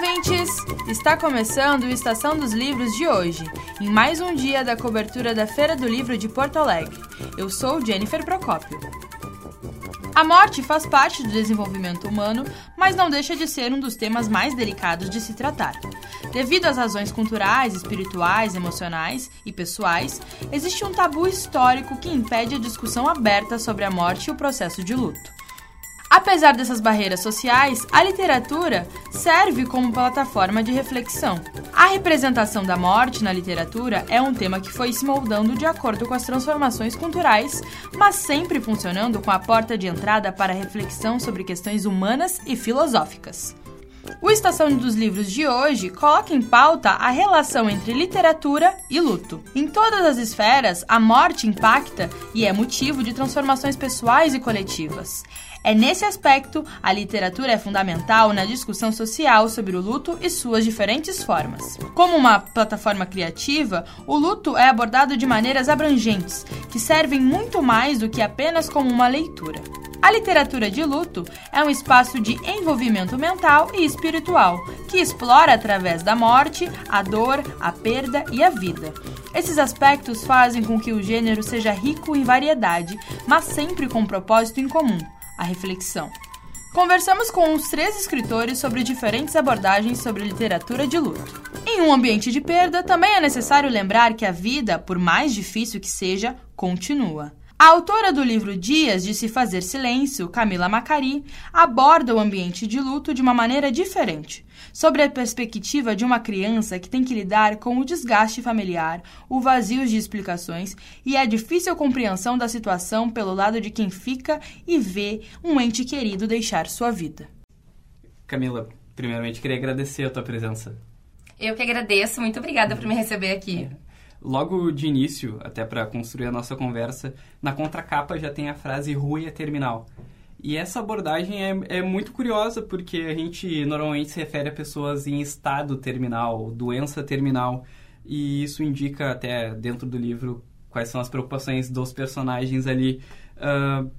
ouvintes! Está começando o Estação dos Livros de hoje, em mais um dia da cobertura da Feira do Livro de Porto Alegre. Eu sou Jennifer Procópio. A morte faz parte do desenvolvimento humano, mas não deixa de ser um dos temas mais delicados de se tratar. Devido às razões culturais, espirituais, emocionais e pessoais, existe um tabu histórico que impede a discussão aberta sobre a morte e o processo de luto. Apesar dessas barreiras sociais, a literatura serve como plataforma de reflexão. A representação da morte na literatura é um tema que foi se moldando de acordo com as transformações culturais, mas sempre funcionando com a porta de entrada para reflexão sobre questões humanas e filosóficas. O Estação dos Livros de hoje coloca em pauta a relação entre literatura e luto. Em todas as esferas, a morte impacta e é motivo de transformações pessoais e coletivas. É nesse aspecto a literatura é fundamental na discussão social sobre o luto e suas diferentes formas. Como uma plataforma criativa, o luto é abordado de maneiras abrangentes, que servem muito mais do que apenas como uma leitura. A literatura de luto é um espaço de envolvimento mental e espiritual, que explora através da morte, a dor, a perda e a vida. Esses aspectos fazem com que o gênero seja rico em variedade, mas sempre com um propósito em comum a reflexão. Conversamos com uns três escritores sobre diferentes abordagens sobre literatura de luto. Em um ambiente de perda, também é necessário lembrar que a vida, por mais difícil que seja, continua. A autora do livro Dias de se Fazer Silêncio, Camila Macari, aborda o ambiente de luto de uma maneira diferente, sobre a perspectiva de uma criança que tem que lidar com o desgaste familiar, o vazio de explicações e a difícil compreensão da situação pelo lado de quem fica e vê um ente querido deixar sua vida. Camila, primeiramente queria agradecer a tua presença. Eu que agradeço, muito obrigada por me receber aqui. É logo de início, até para construir a nossa conversa, na contracapa já tem a frase Rui é terminal. E essa abordagem é, é muito curiosa porque a gente normalmente se refere a pessoas em estado terminal, doença terminal, e isso indica até dentro do livro quais são as preocupações dos personagens ali. Uh,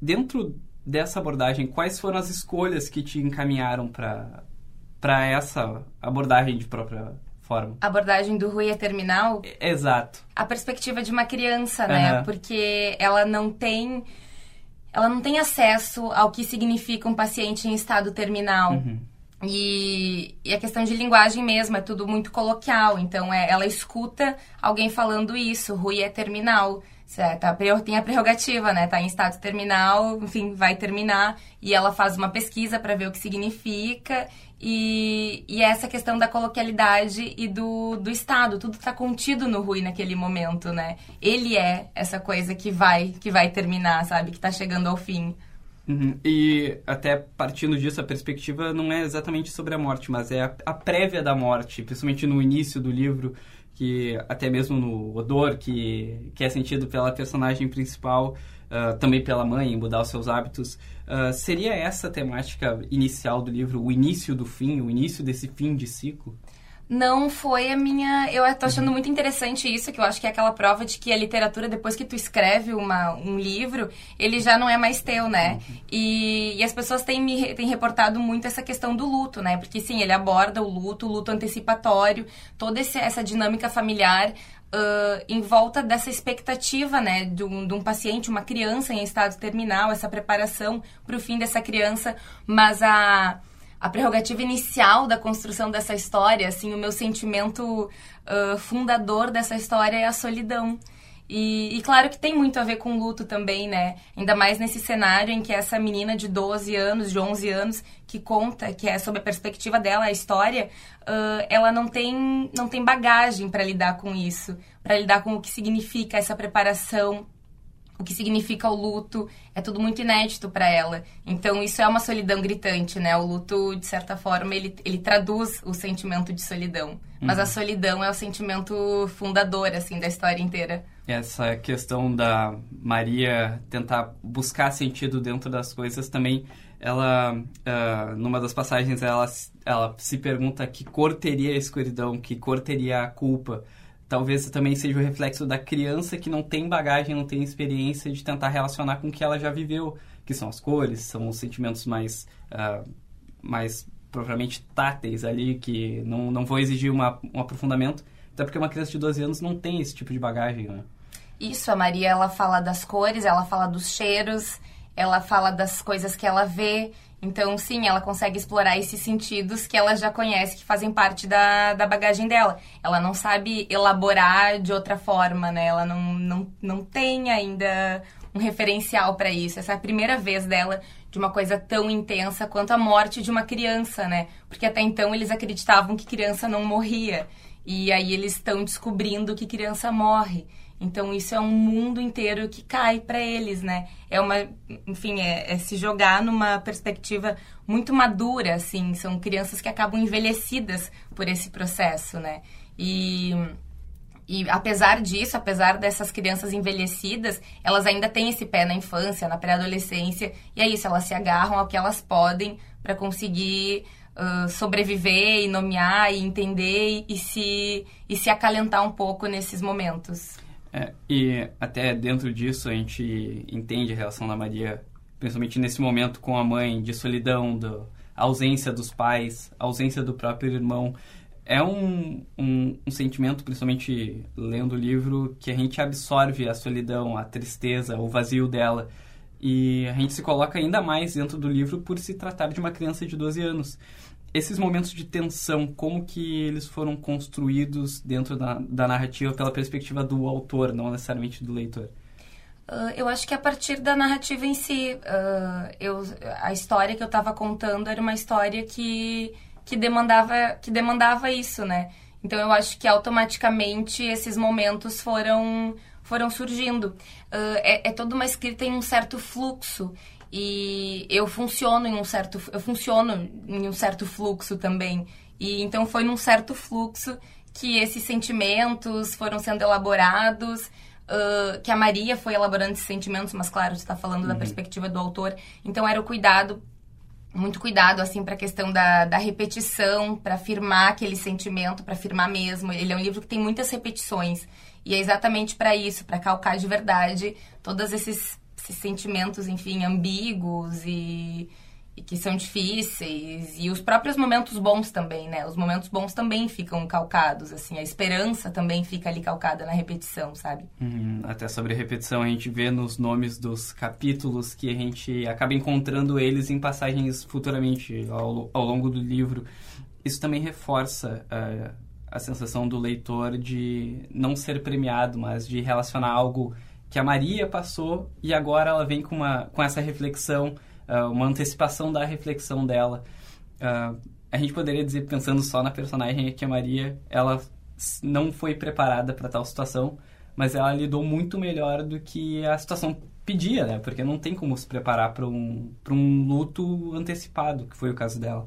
dentro dessa abordagem, quais foram as escolhas que te encaminharam para essa abordagem de própria forma. A abordagem do Rui é terminal? Exato. A perspectiva de uma criança, né? Uhum. Porque ela não tem ela não tem acesso ao que significa um paciente em estado terminal. Uhum. E, e, a questão de linguagem mesmo, é tudo muito coloquial. Então, é, ela escuta alguém falando isso. Rui é terminal. Certo, tá, tem a prerrogativa, né? Tá em estado terminal, enfim, vai terminar. E ela faz uma pesquisa para ver o que significa. E, e essa questão da coloquialidade e do, do Estado, tudo está contido no Rui naquele momento, né? Ele é essa coisa que vai, que vai terminar, sabe? Que está chegando ao fim. Uhum. E até partindo disso, a perspectiva não é exatamente sobre a morte, mas é a, a prévia da morte, principalmente no início do livro, que até mesmo no odor que, que é sentido pela personagem principal, uh, também pela mãe, mudar os seus hábitos. Uh, seria essa a temática inicial do livro, o início do fim, o início desse fim de ciclo? não foi a minha. Eu tô achando muito interessante isso, que eu acho que é aquela prova de que a literatura, depois que tu escreve uma, um livro, ele já não é mais teu, né? E, e as pessoas têm me têm reportado muito essa questão do luto, né? Porque sim, ele aborda o luto, o luto antecipatório, toda esse, essa dinâmica familiar. Uh, em volta dessa expectativa, né, de um, de um, paciente, uma criança em estado terminal, essa preparação para o fim dessa criança, mas a a prerrogativa inicial da construção dessa história, assim, o meu sentimento uh, fundador dessa história é a solidão. E, e, claro que tem muito a ver com luto também, né? Ainda mais nesse cenário em que essa menina de 12 anos, de 11 anos, que conta, que é sob a perspectiva dela a história, uh, ela não tem, não tem bagagem para lidar com isso, para lidar com o que significa essa preparação o que significa o luto, é tudo muito inédito para ela. Então isso é uma solidão gritante, né? O luto, de certa forma, ele, ele traduz o sentimento de solidão. Mas a uhum. solidão é o sentimento fundador, assim, da história inteira. Essa questão da Maria tentar buscar sentido dentro das coisas também, ela, uh, numa das passagens, ela, ela se pergunta que cor teria a escuridão, que cor teria a culpa talvez também seja o reflexo da criança que não tem bagagem, não tem experiência de tentar relacionar com o que ela já viveu, que são as cores, são os sentimentos mais, uh, mais propriamente táteis ali, que não, não vão exigir uma, um aprofundamento, até porque uma criança de 12 anos não tem esse tipo de bagagem, né? Isso, a Maria, ela fala das cores, ela fala dos cheiros, ela fala das coisas que ela vê. Então, sim, ela consegue explorar esses sentidos que ela já conhece, que fazem parte da, da bagagem dela. Ela não sabe elaborar de outra forma, né? Ela não, não, não tem ainda um referencial para isso. Essa é a primeira vez dela de uma coisa tão intensa quanto a morte de uma criança, né? Porque até então eles acreditavam que criança não morria. E aí eles estão descobrindo que criança morre. Então isso é um mundo inteiro que cai para eles, né? É uma, enfim, é, é, se jogar numa perspectiva muito madura, assim. São crianças que acabam envelhecidas por esse processo, né? E e apesar disso, apesar dessas crianças envelhecidas, elas ainda têm esse pé na infância, na pré-adolescência, e é isso, elas se agarram ao que elas podem para conseguir uh, sobreviver e nomear e entender e, e, se, e se acalentar um pouco nesses momentos. É, e até dentro disso a gente entende a relação da Maria, principalmente nesse momento com a mãe, de solidão, do, ausência dos pais, ausência do próprio irmão é um, um, um, sentimento, principalmente lendo o livro, que a gente absorve a solidão, a tristeza, o vazio dela. E a gente se coloca ainda mais dentro do livro por se tratar de uma criança de 12 anos. Esses momentos de tensão, como que eles foram construídos dentro da, da narrativa pela perspectiva do autor, não necessariamente do leitor? Uh, eu acho que a partir da narrativa em si. Uh, eu, a história que eu estava contando era uma história que que demandava, que demandava isso, né? Então eu acho que automaticamente esses momentos foram, foram surgindo. Uh, é, é toda uma escrita em um certo fluxo e eu funciono em um certo eu funciono em um certo fluxo também e então foi num certo fluxo que esses sentimentos foram sendo elaborados uh, que a Maria foi elaborando esses sentimentos mas claro está falando uhum. da perspectiva do autor então era o cuidado muito cuidado assim para a questão da, da repetição, para afirmar aquele sentimento, para afirmar mesmo. Ele é um livro que tem muitas repetições e é exatamente para isso, para calcar de verdade todos esses, esses sentimentos, enfim, ambíguos e e que são difíceis e os próprios momentos bons também, né? Os momentos bons também ficam calcados, assim, a esperança também fica ali calcada na repetição, sabe? Uhum. Até sobre a repetição a gente vê nos nomes dos capítulos que a gente acaba encontrando eles em passagens futuramente ao, ao longo do livro. Isso também reforça uh, a sensação do leitor de não ser premiado, mas de relacionar algo que a Maria passou e agora ela vem com uma com essa reflexão uh, uma antecipação da reflexão dela. Uh, a gente poderia dizer, pensando só na personagem, que a Maria, ela não foi preparada para tal situação, mas ela lidou muito melhor do que a situação pedia, né? Porque não tem como se preparar para um, um luto antecipado, que foi o caso dela.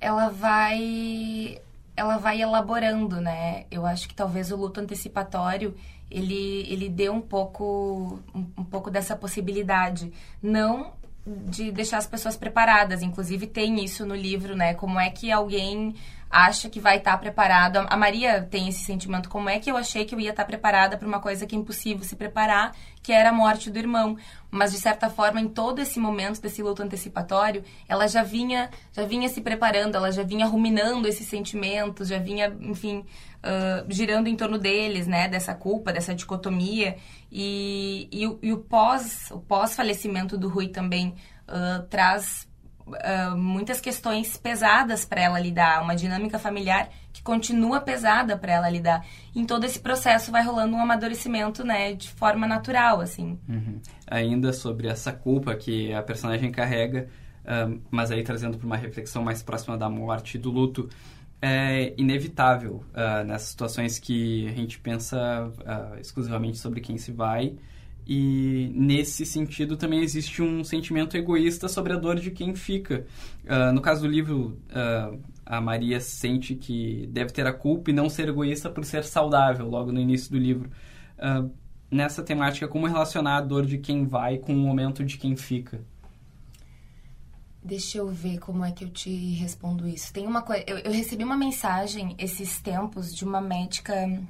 Ela vai ela vai elaborando, né? Eu acho que talvez o luto antecipatório ele, ele dê um pouco um, um pouco dessa possibilidade, não de deixar as pessoas preparadas. Inclusive tem isso no livro, né? Como é que alguém acha que vai estar tá preparado. A Maria tem esse sentimento, como é que eu achei que eu ia estar tá preparada para uma coisa que é impossível se preparar, que era a morte do irmão. Mas de certa forma, em todo esse momento desse luto antecipatório, ela já vinha, já vinha se preparando, ela já vinha ruminando esses sentimentos, já vinha, enfim, uh, girando em torno deles, né, dessa culpa, dessa dicotomia. E, e, e o pós, o pós falecimento do Rui também uh, traz uh, muitas questões pesadas para ela lidar, uma dinâmica familiar que continua pesada para ela lidar. Em todo esse processo vai rolando um amadurecimento, né, de forma natural, assim. Uhum. Ainda sobre essa culpa que a personagem carrega, uh, mas aí trazendo para uma reflexão mais próxima da morte e do luto, é inevitável uh, nessas situações que a gente pensa exclusivamente sobre quem se vai e nesse sentido também existe um sentimento egoísta sobre a dor de quem fica. Uh, no caso do livro, uh, a Maria sente que deve ter a culpa e não ser egoísta por ser saudável, logo no início do livro. Uh, nessa temática, como relacionar a dor de quem vai com o momento de quem fica? Deixa eu ver como é que eu te respondo isso. Tem uma coisa. Eu, eu recebi uma mensagem esses tempos de uma médica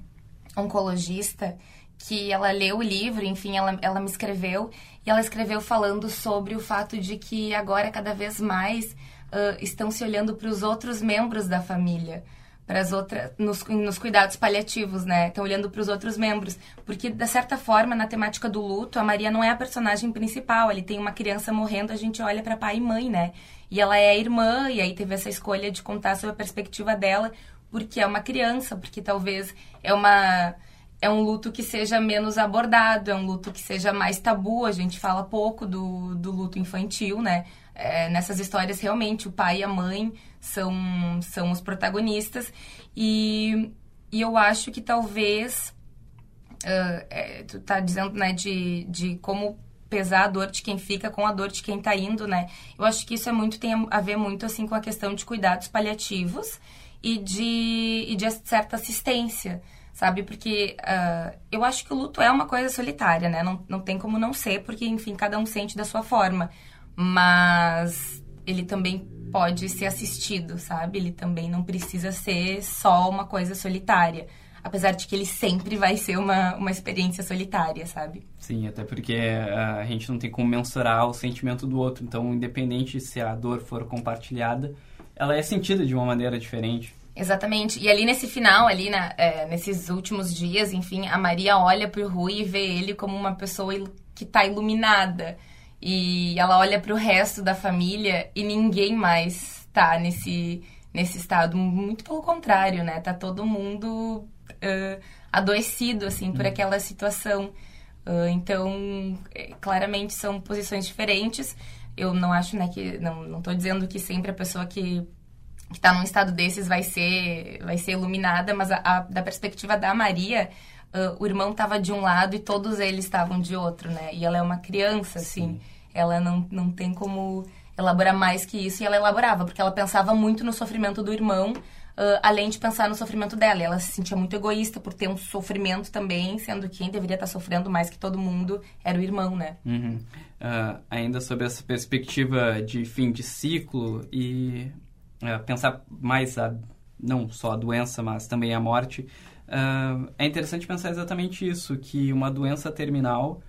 oncologista que ela leu o livro, enfim, ela, ela me escreveu, e ela escreveu falando sobre o fato de que agora, cada vez mais, uh, estão se olhando para os outros membros da família para as outras nos, nos cuidados paliativos, né? Estão olhando para os outros membros, porque de certa forma na temática do luto a Maria não é a personagem principal. Ele tem uma criança morrendo, a gente olha para pai e mãe, né? E ela é a irmã e aí teve essa escolha de contar sobre a perspectiva dela, porque é uma criança, porque talvez é uma é um luto que seja menos abordado, é um luto que seja mais tabu. A gente fala pouco do, do luto infantil, né? É, nessas histórias, realmente, o pai e a mãe são, são os protagonistas. E, e eu acho que talvez. Uh, é, tu tá dizendo, né, de, de como pesar a dor de quem fica com a dor de quem tá indo, né? Eu acho que isso é muito, tem a ver muito, assim, com a questão de cuidados paliativos e de, e de certa assistência sabe? Porque uh, eu acho que o luto é uma coisa solitária, né? Não, não tem como não ser, porque, enfim, cada um sente da sua forma. Mas ele também pode ser assistido, sabe? Ele também não precisa ser só uma coisa solitária. Apesar de que ele sempre vai ser uma, uma experiência solitária, sabe? Sim, até porque a gente não tem como mensurar o sentimento do outro. Então, independente se a dor for compartilhada, ela é sentida de uma maneira diferente. Exatamente. E ali nesse final, ali na, é, nesses últimos dias, enfim, a Maria olha pro Rui e vê ele como uma pessoa que está iluminada. E ela olha pro resto da família e ninguém mais tá nesse, nesse estado. Muito pelo contrário, né? Tá todo mundo uh, adoecido, assim, por hum. aquela situação. Uh, então, é, claramente são posições diferentes. Eu não acho, né, que... Não, não tô dizendo que sempre a pessoa que que está num estado desses vai ser vai ser iluminada, mas a, a, da perspectiva da Maria, uh, o irmão estava de um lado e todos eles estavam de outro, né? E ela é uma criança, assim, Sim. ela não, não tem como elaborar mais que isso, e ela elaborava, porque ela pensava muito no sofrimento do irmão, Uh, além de pensar no sofrimento dela. Ela se sentia muito egoísta por ter um sofrimento também, sendo que quem deveria estar sofrendo mais que todo mundo era o irmão, né? Uhum. Uh, ainda sobre essa perspectiva de fim de ciclo e uh, pensar mais a, não só a doença, mas também a morte, uh, é interessante pensar exatamente isso, que uma doença terminal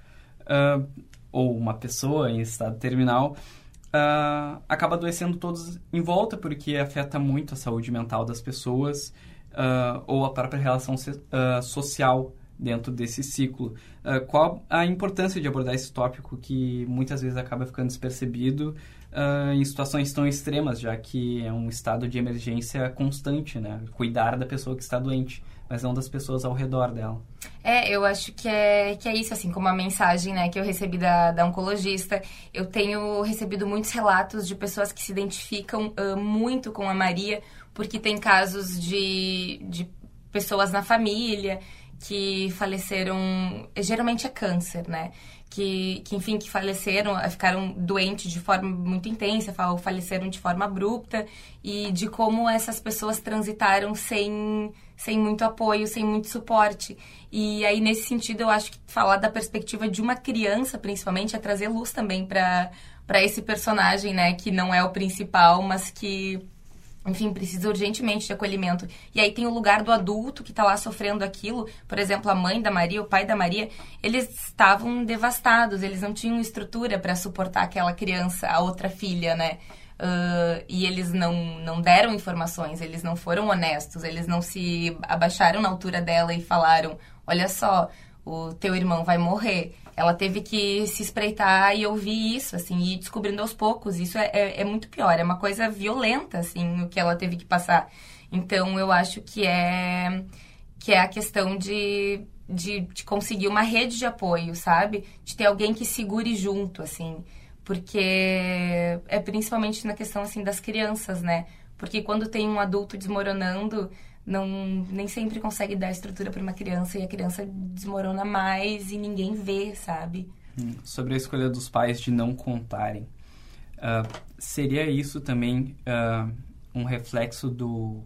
uh, ou uma pessoa em estado terminal acaba adoecendo todos em volta porque afeta muito a saúde mental das pessoas ou a própria relação social dentro desse ciclo. Uh, qual a importância de abordar esse tópico que muitas vezes acaba ficando despercebido uh, em situações tão extremas, já que é um estado de emergência constante, né? Cuidar da pessoa que está doente, mas não das pessoas ao redor dela. É, eu acho que é, que é isso, assim, como a mensagem né, que eu recebi da, da oncologista. Eu tenho recebido muitos relatos de pessoas que se identificam uh, muito com a Maria, porque tem casos de, de pessoas na família que faleceram, geralmente é câncer, né? Que, que, enfim, que faleceram, ficaram doentes de forma muito intensa, ou faleceram de forma abrupta, e de como essas pessoas transitaram sem, sem muito apoio, sem muito suporte. E aí, nesse sentido, eu acho que falar da perspectiva de uma criança, principalmente, é trazer luz também para esse personagem, né? Que não é o principal, mas que enfim, precisa urgentemente de acolhimento. E aí tem o lugar do adulto que está lá sofrendo aquilo. Por exemplo, a mãe da Maria, o pai da Maria, eles estavam devastados, eles não tinham estrutura para suportar aquela criança, a outra filha, né? Uh, e eles não, não deram informações, eles não foram honestos, eles não se abaixaram na altura dela e falaram: olha só, o teu irmão vai morrer ela teve que se espreitar e ouvir isso, assim, e ir descobrindo aos poucos. Isso é, é, é, muito pior, é uma coisa violenta, assim, o que ela teve que passar. Então, eu acho que é, que é a questão de, de, de conseguir uma rede de apoio, sabe? De ter alguém que segure junto, assim. Porque é principalmente na questão, assim, das crianças, né? Porque quando tem um adulto desmoronando, não nem sempre consegue dar estrutura para uma criança e a criança desmorona mais e ninguém vê, sabe? Hum, sobre a escolha dos pais de não contarem, uh, seria isso também uh, um reflexo do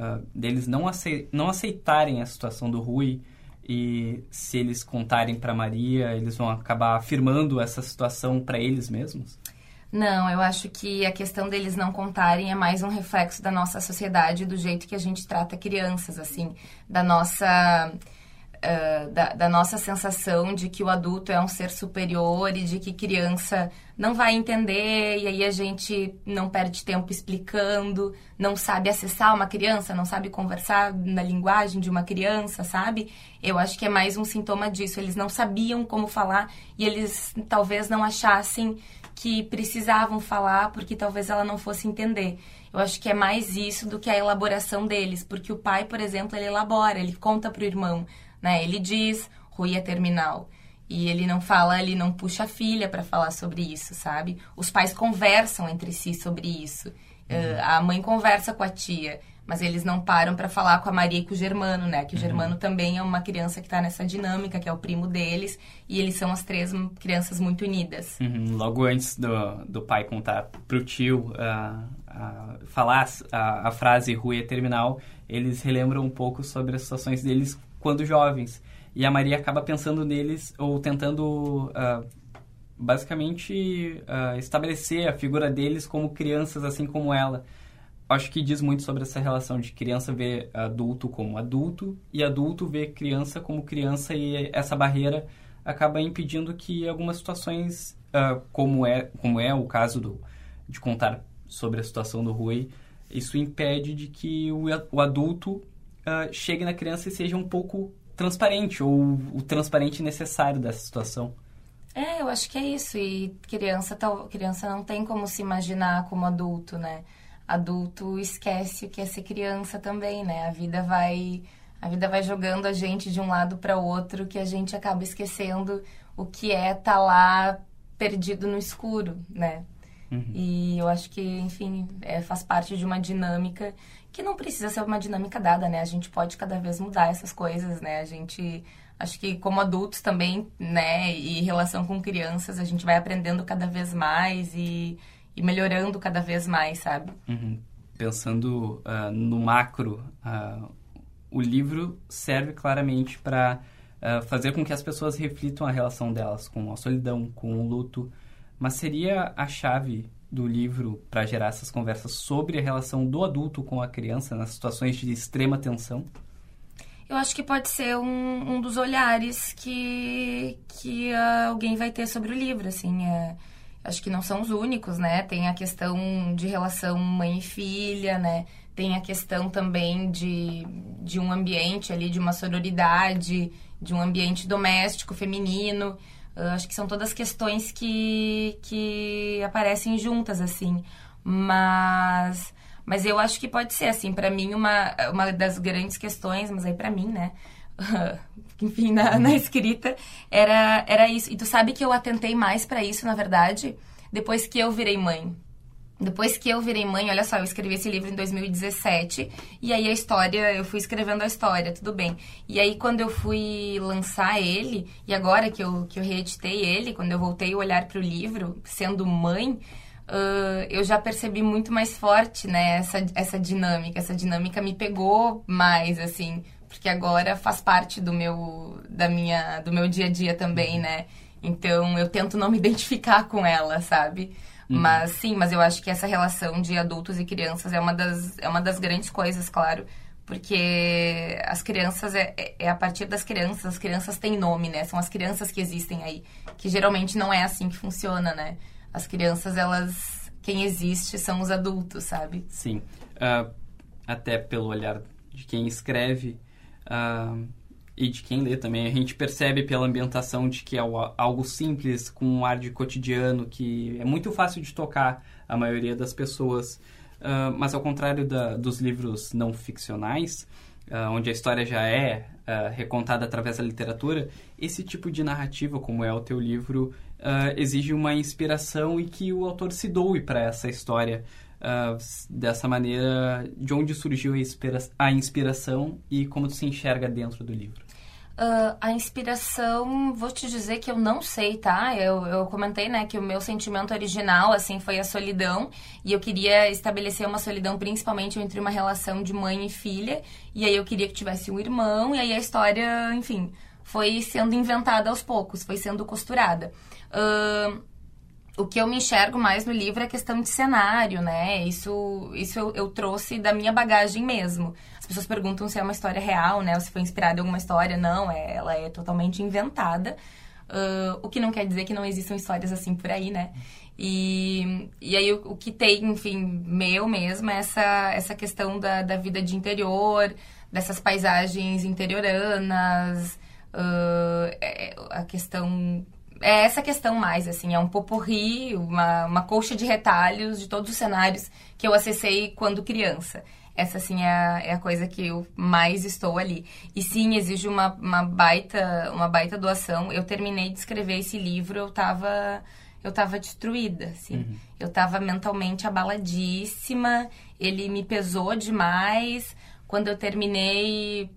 uh, deles não, acei não aceitarem a situação do Rui e se eles contarem para Maria, eles vão acabar afirmando essa situação para eles mesmos? Não, eu acho que a questão deles não contarem é mais um reflexo da nossa sociedade, do jeito que a gente trata crianças, assim, da nossa uh, da, da, nossa sensação de que o adulto é um ser superior e de que criança não vai entender, e aí a gente não perde tempo explicando, não sabe acessar uma criança, não sabe conversar na linguagem de uma criança, sabe? Eu acho que é mais um sintoma disso. Eles não sabiam como falar e eles talvez não achassem que precisavam falar porque talvez ela não fosse entender. Eu acho que é mais isso do que a elaboração deles, porque o pai, por exemplo, ele elabora, ele conta para o irmão né? Ele diz, Rui é terminal. E ele não fala, ele não puxa a filha para falar sobre isso, sabe? Os pais conversam entre si sobre isso. Uhum. Uh, a mãe conversa com a tia, mas eles não param para falar com a Maria e com o Germano, né? Que o uhum. Germano também é uma criança que está nessa dinâmica, que é o primo deles, e eles são as três crianças muito unidas. Uhum. Logo antes do, do pai contar pro tio uh, uh, falar a, a frase Rui é terminal, eles relembram um pouco sobre as situações deles quando jovens. E a Maria acaba pensando neles ou tentando uh, basicamente estabelecer a figura deles como crianças, assim como ela. Acho que diz muito sobre essa relação de criança ver adulto como adulto e adulto ver criança como criança e essa barreira acaba impedindo que algumas situações, uh, como, é, como é o caso do, de contar sobre a situação do Rui, isso impede de que o, o adulto uh, chegue na criança e seja um pouco transparente ou o transparente necessário dessa situação. É, eu acho que é isso. E criança, tal, criança não tem como se imaginar como adulto, né? Adulto esquece o que é ser criança também, né? A vida vai a vida vai jogando a gente de um lado para o outro que a gente acaba esquecendo o que é estar tá lá perdido no escuro, né? Uhum. E eu acho que, enfim, é, faz parte de uma dinâmica que não precisa ser uma dinâmica dada, né? A gente pode cada vez mudar essas coisas, né? A gente acho que como adultos também, né, e relação com crianças, a gente vai aprendendo cada vez mais e, e melhorando cada vez mais, sabe? Uhum. Pensando uh, no macro, uh, o livro serve claramente para uh, fazer com que as pessoas reflitam a relação delas com a solidão, com o luto, mas seria a chave do livro para gerar essas conversas sobre a relação do adulto com a criança nas situações de extrema tensão? Eu acho que pode ser um, um dos olhares que, que uh, alguém vai ter sobre o livro, assim, é, acho que não são os únicos, né? Tem a questão de relação mãe e filha, né? Tem a questão também de, de um ambiente ali, de uma sororidade, de um ambiente doméstico, feminino. Uh, acho que são todas questões que, que aparecem juntas, assim. Mas, mas eu acho que pode ser, assim, para mim, uma, uma das grandes questões, mas aí para mim, né? enfim, na, na, escrita, era, era isso. E tu sabe que eu atentei mais para isso, na verdade, depois que eu virei mãe. Depois que eu virei mãe, olha só, eu escrevi esse livro em 2017 e aí a história, eu fui escrevendo a história, tudo bem. E aí quando eu fui lançar ele, e agora que eu, que eu reeditei ele, quando eu voltei a olhar para o livro, sendo mãe, uh, eu já percebi muito mais forte, né, essa, essa dinâmica. Essa dinâmica me pegou mais, assim, porque agora faz parte do meu, da minha, do meu dia a dia também, né. Então eu tento não me identificar com ela, sabe? Uhum. Mas sim, mas eu acho que essa relação de adultos e crianças é uma das, é uma das grandes coisas, claro. Porque as crianças, é, é, é a partir das crianças, as crianças têm nome, né? São as crianças que existem aí. Que geralmente não é assim que funciona, né? As crianças, elas. Quem existe são os adultos, sabe? Sim. Uh, até pelo olhar de quem escreve. Uh, e de quem lê também. A gente percebe pela ambientação de que é algo simples, com um ar de cotidiano, que é muito fácil de tocar a maioria das pessoas. Uh, mas ao contrário da, dos livros não ficcionais, uh, onde a história já é uh, recontada através da literatura, esse tipo de narrativa, como é o teu livro, exige uma inspiração e que o autor se doe para essa história. Dessa maneira, de onde surgiu a, inspira a inspiração e como tu se enxerga dentro do livro? Uh, a inspiração, vou te dizer que eu não sei, tá? Eu, eu comentei, né, que o meu sentimento original, assim, foi a solidão. E eu queria estabelecer uma solidão principalmente entre uma relação de mãe e filha. E aí eu queria que tivesse um irmão. E aí a história, enfim, foi sendo inventada aos poucos, foi sendo costurada. Uh, o que eu me enxergo mais no livro é a questão de cenário, né? Isso, isso eu, eu, trouxe da minha bagagem mesmo. As pessoas perguntam se é uma história real, né? Ou se foi inspirada em alguma história. Não, é, ela é totalmente inventada. Uh, o que não quer dizer que não existam histórias assim por aí, né? E, e aí o, o que tem, enfim, meu mesmo é essa, essa questão da, da vida de interior, dessas paisagens interioranas, uh, a questão é essa questão mais, assim, é um poporri, uma, uma colcha de retalhos de todos os cenários que eu acessei quando criança. Essa, assim, é a, é a coisa que eu mais estou ali. E sim, exige uma, uma, baita, uma baita doação. Eu terminei de escrever esse livro, eu tava, eu tava destruída, assim. Uhum. Eu tava mentalmente abaladíssima, ele me pesou demais. Quando eu terminei,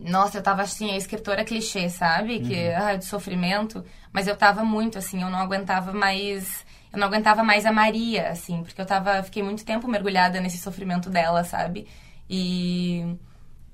nossa, eu tava assim, a escritora clichê, sabe? Que, uhum. ah, de sofrimento. Mas eu tava muito, assim, eu não aguentava mais. Eu não aguentava mais a Maria, assim, porque eu tava. Fiquei muito tempo mergulhada nesse sofrimento dela, sabe? E.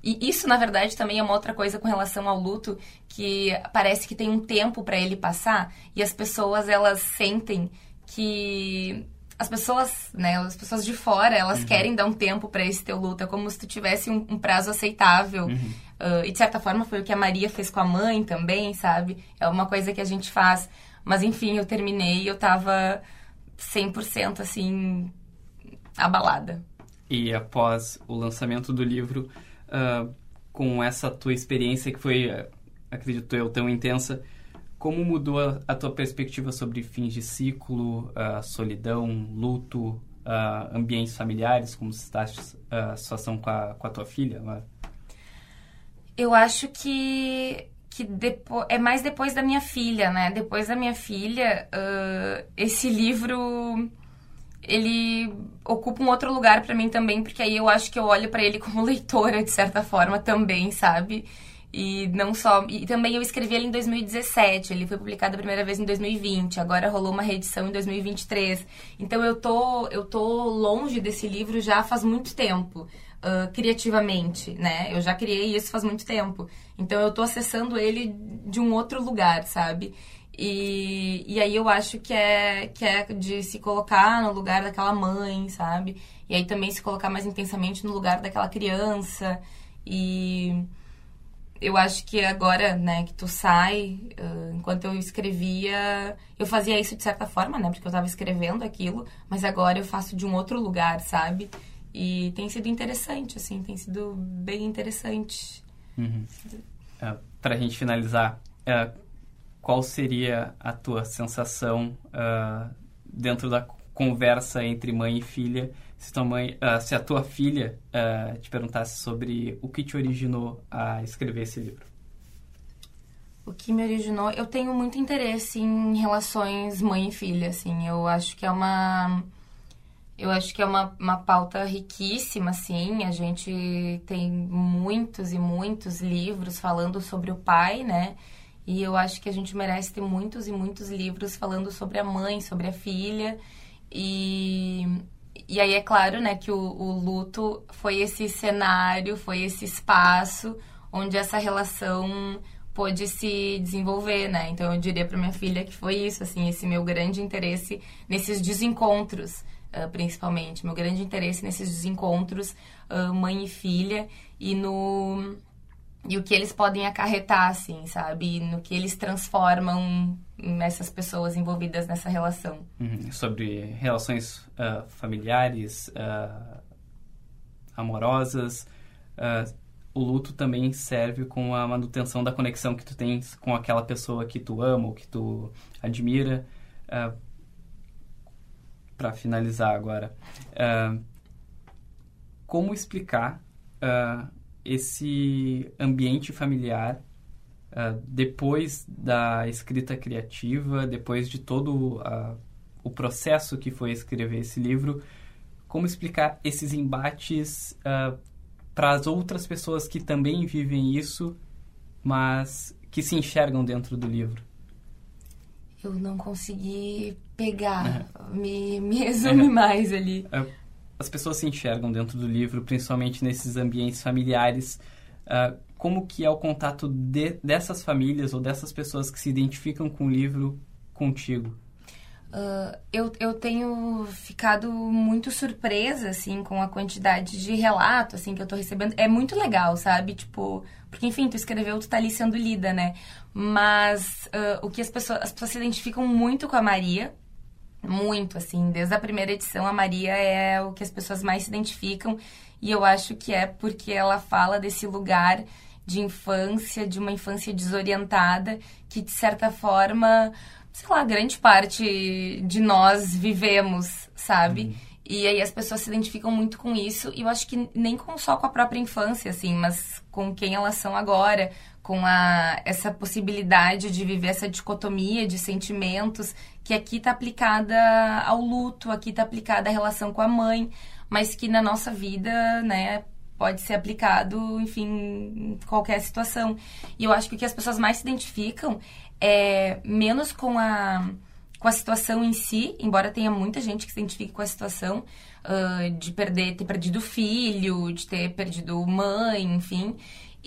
E isso, na verdade, também é uma outra coisa com relação ao luto, que parece que tem um tempo para ele passar e as pessoas, elas sentem que as pessoas, né, as pessoas de fora, elas uhum. querem dar um tempo para esse teu luto, é como se tu tivesse um, um prazo aceitável. Uhum. Uh, e de certa forma foi o que a Maria fez com a mãe também, sabe? É uma coisa que a gente faz. Mas enfim, eu terminei e eu tava 100% assim, abalada. E após o lançamento do livro, uh, com essa tua experiência que foi, acredito eu, tão intensa, como mudou a, a tua perspectiva sobre fins de ciclo, uh, solidão, luto, uh, ambientes familiares, como está a situação com a, com a tua filha? Eu acho que que é mais depois da minha filha, né? Depois da minha filha, uh, esse livro ele ocupa um outro lugar para mim também, porque aí eu acho que eu olho para ele como leitora de certa forma também, sabe? E não só. E também eu escrevi ele em 2017, ele foi publicado a primeira vez em 2020, agora rolou uma reedição em 2023. Então eu tô, eu tô longe desse livro já faz muito tempo uh, criativamente, né? Eu já criei isso faz muito tempo. Então eu tô acessando ele de um outro lugar, sabe? E, e aí eu acho que é, que é de se colocar no lugar daquela mãe, sabe? E aí também se colocar mais intensamente no lugar daquela criança. E eu acho que agora, né, que tu sai, uh, enquanto eu escrevia, eu fazia isso de certa forma, né, porque eu tava escrevendo aquilo, mas agora eu faço de um outro lugar, sabe? E tem sido interessante, assim, tem sido bem interessante. Uhum. Uh, Para a gente finalizar, uh, qual seria a tua sensação dentro da conversa entre mãe e filha? Se, tua mãe, uh, se a tua filha te perguntasse sobre o que te originou a escrever esse livro? O que me originou? Eu tenho muito interesse em relações mãe e filha, assim. Eu acho que é uma eu acho que é uma, uma pauta riquíssima, assim. A gente tem muitos e muitos livros falando sobre o pai, né? E eu acho que a gente merece ter muitos e muitos livros falando sobre a mãe, sobre a filha. E, e aí é claro, né, que o, o luto foi esse cenário, foi esse espaço onde essa relação pôde se desenvolver, né? Então eu diria para minha filha que foi isso, assim, esse meu grande interesse nesses desencontros uh, principalmente. Meu grande interesse nesses desencontros uh, mãe e filha e no e o que eles podem acarretar, assim, sabe? No que eles transformam nessas pessoas envolvidas nessa relação. Uhum. Sobre relações uh, familiares, uh, amorosas, uh, o luto também serve com a manutenção da conexão que tu tens com aquela pessoa que tu ama ou que tu admira para finalizar agora, como explicar esse ambiente familiar uh, depois da escrita criativa, depois de todo o processo que foi escrever esse livro, como explicar esses embates para as outras pessoas que também vivem isso, mas que se enxergam dentro do livro? eu não consegui pegar, uhum. me, me resume uhum. mais ali. As pessoas se enxergam dentro do livro, principalmente nesses ambientes familiares. Uh, como que é o contato de, dessas famílias ou dessas pessoas que se identificam com o livro contigo? Uh, eu, eu tenho ficado muito surpresa, assim, com a quantidade de relato, assim, que eu tô recebendo. É muito legal, sabe? Tipo, porque, enfim, tu escreveu, tu tá ali sendo lida, né? Mas uh, o que as pessoas... As pessoas se identificam muito com a Maria, muito, assim. Desde a primeira edição, a Maria é o que as pessoas mais se identificam. E eu acho que é porque ela fala desse lugar de infância, de uma infância desorientada, que, de certa forma sei lá, grande parte de nós vivemos, sabe? Uhum. E aí as pessoas se identificam muito com isso, e eu acho que nem com, só com a própria infância, assim, mas com quem elas são agora, com a, essa possibilidade de viver essa dicotomia de sentimentos, que aqui está aplicada ao luto, aqui está aplicada à relação com a mãe, mas que na nossa vida, né, pode ser aplicado, enfim, em qualquer situação. E eu acho que o que as pessoas mais se identificam é, menos com a, com a situação em si, embora tenha muita gente que se identifique com a situação uh, de perder, ter perdido filho, de ter perdido mãe, enfim.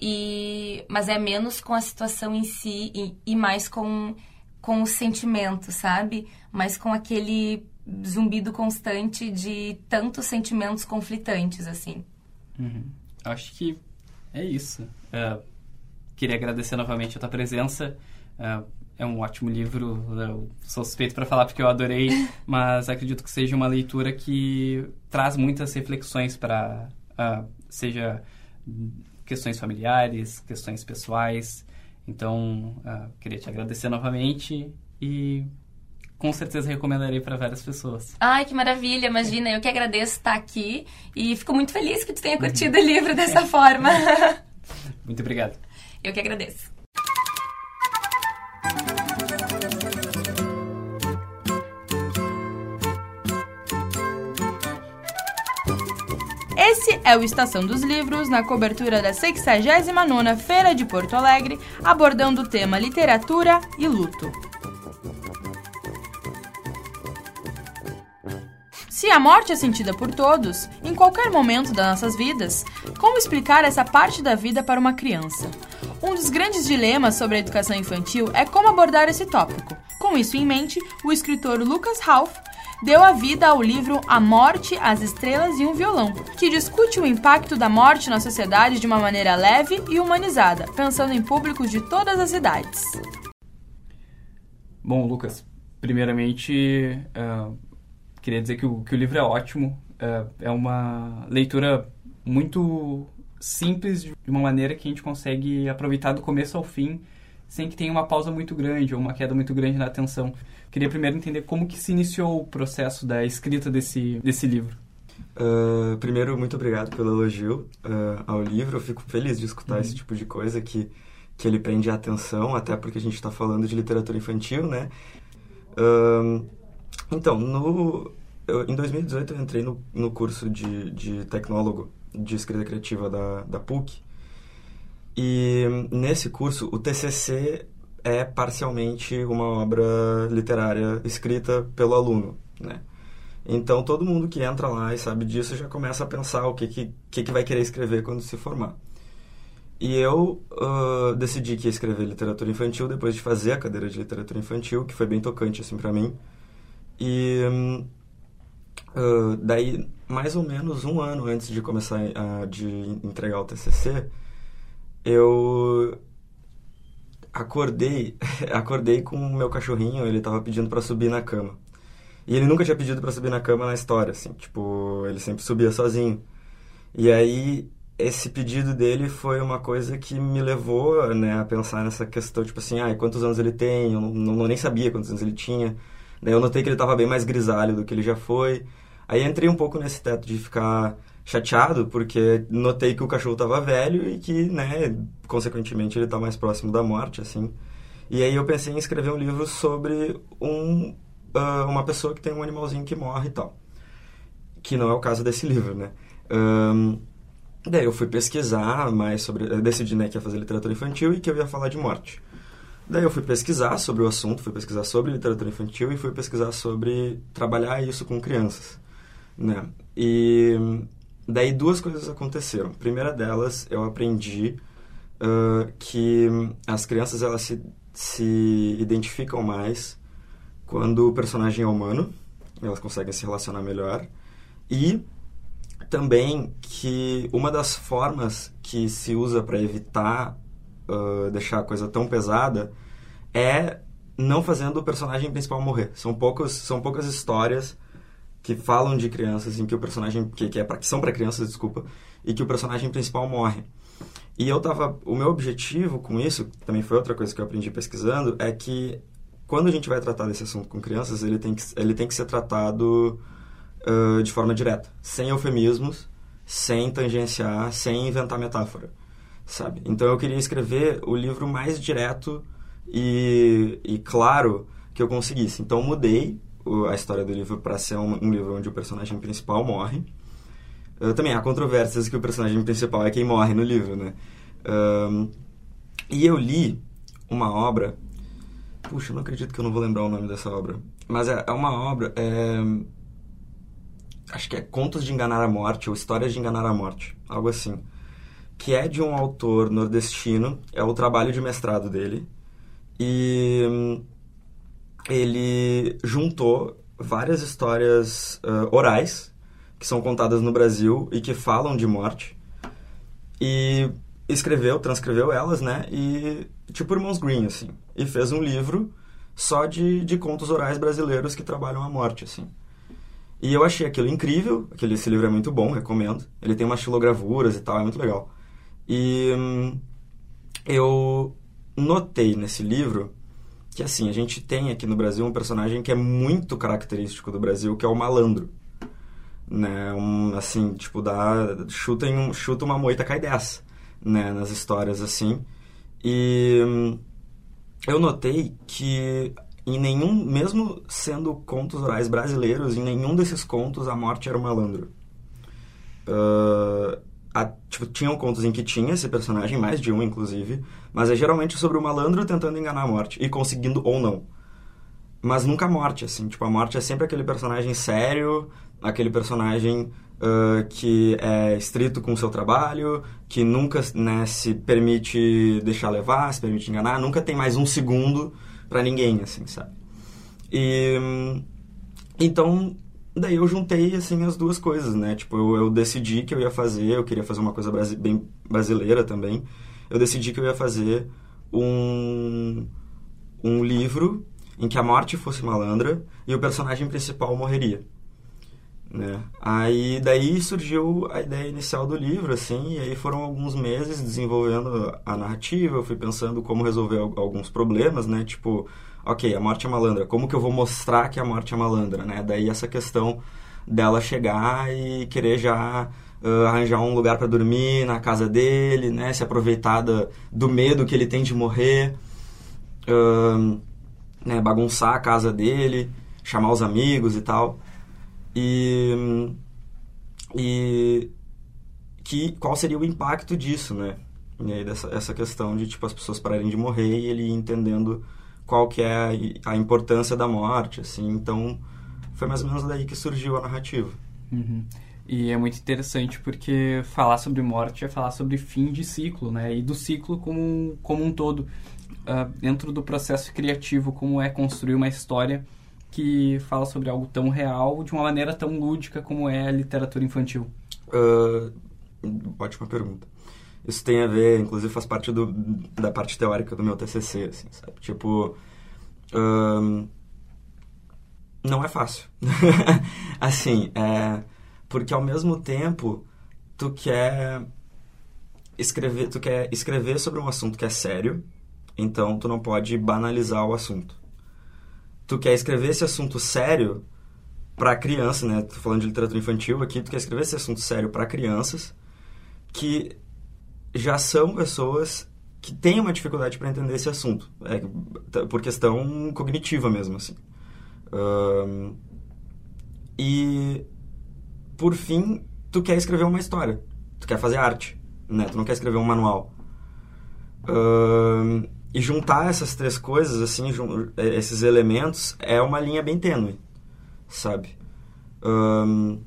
E, mas é menos com a situação em si e, e mais com, com o sentimento, sabe? Mais com aquele zumbido constante de tantos sentimentos conflitantes, assim. Uhum. Acho que é isso. Uh, queria agradecer novamente a tua presença. É, é um ótimo livro, eu sou suspeito para falar porque eu adorei, mas acredito que seja uma leitura que traz muitas reflexões para, uh, seja questões familiares, questões pessoais. Então, uh, queria te agradecer novamente e com certeza recomendarei para várias pessoas. Ai, que maravilha, imagina, eu que agradeço estar aqui e fico muito feliz que tu tenha curtido uhum. o livro dessa forma. muito obrigado. Eu que agradeço. É o Estação dos Livros, na cobertura da 69ª Feira de Porto Alegre, abordando o tema literatura e luto. Se a morte é sentida por todos, em qualquer momento das nossas vidas, como explicar essa parte da vida para uma criança? Um dos grandes dilemas sobre a educação infantil é como abordar esse tópico. Com isso em mente, o escritor Lucas Ralph deu a vida ao livro A Morte, as Estrelas e um Violão, que discute o impacto da morte na sociedade de uma maneira leve e humanizada, pensando em públicos de todas as idades. Bom, Lucas, primeiramente, uh, queria dizer que o, que o livro é ótimo, uh, é uma leitura muito simples, de uma maneira que a gente consegue aproveitar do começo ao fim, sem que tenha uma pausa muito grande ou uma queda muito grande na atenção. Queria primeiro entender como que se iniciou o processo da escrita desse, desse livro. Uh, primeiro, muito obrigado pelo elogio uh, ao livro. Eu fico feliz de escutar uhum. esse tipo de coisa que, que ele prende a atenção, até porque a gente está falando de literatura infantil, né? Uh, então, no, eu, em 2018 eu entrei no, no curso de, de tecnólogo de escrita criativa da, da PUC. E nesse curso, o TCC é parcialmente uma obra literária escrita pelo aluno, né? Então, todo mundo que entra lá e sabe disso já começa a pensar o que, que, que vai querer escrever quando se formar. E eu uh, decidi que ia escrever literatura infantil depois de fazer a cadeira de literatura infantil, que foi bem tocante, assim, para mim. E uh, daí, mais ou menos um ano antes de começar a, de entregar o TCC, eu acordei, acordei com o meu cachorrinho, ele tava pedindo para subir na cama. E ele nunca tinha pedido para subir na cama na história, assim, tipo, ele sempre subia sozinho. E aí esse pedido dele foi uma coisa que me levou, né, a pensar nessa questão, tipo assim, ah, quantos anos ele tem? Eu não, não, nem sabia quantos anos ele tinha. Daí eu notei que ele estava bem mais grisalho do que ele já foi. Aí entrei um pouco nesse teto de ficar chateado, porque notei que o cachorro estava velho e que, né, consequentemente ele está mais próximo da morte, assim. E aí eu pensei em escrever um livro sobre um, uh, uma pessoa que tem um animalzinho que morre e tal. Que não é o caso desse livro, né? Um, daí eu fui pesquisar mais sobre... Eu decidi, né, que ia fazer literatura infantil e que eu ia falar de morte. Daí eu fui pesquisar sobre o assunto, fui pesquisar sobre literatura infantil e fui pesquisar sobre trabalhar isso com crianças, né? E Daí duas coisas aconteceram. A primeira delas, eu aprendi uh, que as crianças elas se, se identificam mais quando o personagem é humano, elas conseguem se relacionar melhor. E também que uma das formas que se usa para evitar uh, deixar a coisa tão pesada é não fazendo o personagem principal morrer. São poucos, são poucas histórias que falam de crianças em que o personagem que, que, é pra, que são para crianças, desculpa, e que o personagem principal morre. E eu tava, o meu objetivo com isso, também foi outra coisa que eu aprendi pesquisando, é que quando a gente vai tratar desse assunto com crianças, ele tem que, ele tem que ser tratado uh, de forma direta, sem eufemismos, sem tangenciar, sem inventar metáfora, sabe? Então eu queria escrever o livro mais direto e, e claro que eu conseguisse. Então mudei a história do livro para ser um, um, livro onde o personagem principal morre. Uh, também há controvérsias que o personagem principal é quem morre no livro, né? E eu li uma obra. Puxa, eu não acredito que eu não vou lembrar o nome dessa obra. Mas é, é uma obra. É, acho que é Contos de Enganar a Morte ou Histórias de Enganar a Morte, algo assim. Que é de um autor nordestino, é o trabalho de mestrado dele. E hum, ele juntou várias histórias uh, orais que são contadas no Brasil e que falam de morte e escreveu, transcreveu elas, né? E tipo Irmãos Green, assim. E fez um livro só de, de contos orais brasileiros que trabalham a morte, assim. E eu achei aquilo incrível, aquele, esse livro é muito bom, recomendo. Ele tem umas xilogravuras e tal, é muito legal. E hum, eu notei nesse livro que assim, a gente tem aqui no Brasil um personagem que é muito característico do Brasil, que é o malandro. Né? Um, assim, tipo, dá, chuta, em um, chuta uma moita, cai dessa, né? Nas histórias, assim. E hum, eu notei que em nenhum, mesmo sendo contos orais brasileiros, em nenhum desses contos a morte era o malandro. Uh, a, tipo, tinham contos em que tinha esse personagem, mais de um inclusive, mas é geralmente sobre o malandro tentando enganar a morte, e conseguindo ou não. Mas nunca a morte, assim, tipo, a morte é sempre aquele personagem sério, aquele personagem uh, que é estrito com o seu trabalho, que nunca né, se permite deixar levar, se permite enganar, nunca tem mais um segundo para ninguém, assim, sabe? E... Então, daí eu juntei assim as duas coisas, né? Tipo, eu, eu decidi que eu ia fazer, eu queria fazer uma coisa brasi bem brasileira também. Eu decidi que eu ia fazer um um livro em que a morte fosse malandra e o personagem principal morreria. Né? Aí daí surgiu a ideia inicial do livro, assim, e aí foram alguns meses desenvolvendo a narrativa, eu fui pensando como resolver alguns problemas, né? Tipo, ok, a morte é malandra, como que eu vou mostrar que a morte é malandra, né? Daí essa questão dela chegar e querer já uh, arranjar um lugar para dormir na casa dele, né? Se aproveitar do medo que ele tem de morrer, uh, né? bagunçar a casa dele, chamar os amigos e tal. E, e que, qual seria o impacto disso, né? E aí dessa essa questão de tipo as pessoas pararem de morrer e ele entendendo qual que é a, a, importância da morte, assim. Então, foi mais ou menos daí que surgiu a narrativa. Uhum. E é muito interessante porque falar sobre morte é falar sobre fim de ciclo, né? E do ciclo como, como um todo. Uh, dentro do processo criativo, como é construir uma história que fala sobre algo tão real de uma maneira tão lúdica como é a literatura infantil? Uh, ótima pergunta isso tem a ver, inclusive faz parte do, da parte teórica do meu TCC, assim, sabe? Tipo, não é fácil. assim, é, porque ao mesmo tempo tu quer escrever, tu quer escrever sobre um assunto que é sério, então tu não pode banalizar o assunto. Tu quer escrever esse assunto sério para criança, né? Tô falando de literatura infantil aqui, tu quer escrever esse assunto sério para crianças que já são pessoas que têm uma dificuldade para entender esse assunto, é, por questão cognitiva mesmo, assim. Um, e, por fim, tu quer escrever uma história, tu quer fazer arte, né? Tu não quer escrever um manual. Um, e juntar essas três coisas, assim, é, esses elementos, é uma linha bem tênue, sabe? Um,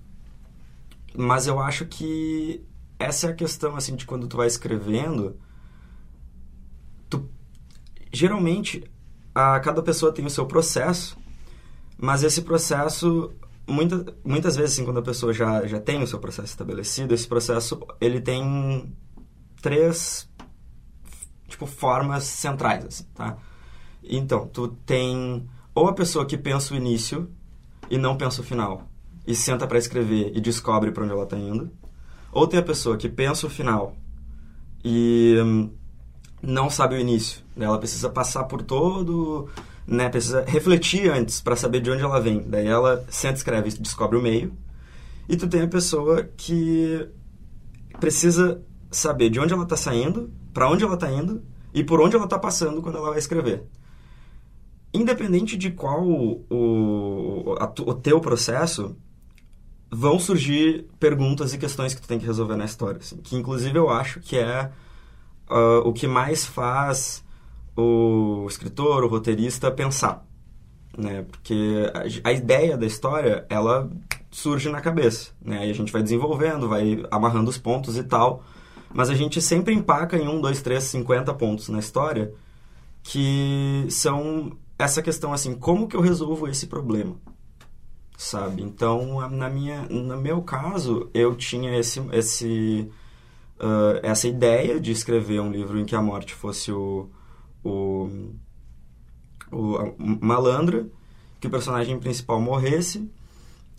mas eu acho que essa é a questão, assim, de quando tu vai escrevendo, tu... Geralmente, a, cada pessoa tem o seu processo Mas esse processo, muita, muitas vezes, assim, quando a pessoa já, já tem o seu processo estabelecido, esse processo, ele tem três, tipo, formas centrais, assim, tá? Então, tu tem ou a pessoa que pensa o início e não pensa o final, e senta para escrever e descobre para onde ela tá indo. Ou tem a pessoa que pensa o final e hum, não sabe o início. Né? Ela precisa passar por todo, né? Precisa refletir antes para saber de onde ela vem. Daí ela senta, escreve descobre o meio. E tu tem a pessoa que precisa saber de onde ela está saindo, para onde ela está indo e por onde ela está passando quando ela vai escrever. Independente de qual o, o, a, o teu processo, vão surgir perguntas e questões que tu tem que resolver na história. Assim, que inclusive eu acho que é uh, o que mais faz o escritor, o roteirista pensar. Né? Porque a, a ideia da história, ela surge na cabeça. Né? Aí a gente vai desenvolvendo, vai amarrando os pontos e tal. Mas a gente sempre empaca em um, dois, três, cinquenta pontos na história que são essa questão assim, como que eu resolvo esse problema? Sabe? Então, na minha, no meu caso, eu tinha esse, esse uh, essa ideia de escrever um livro em que a morte fosse o, o, o malandra, que o personagem principal morresse.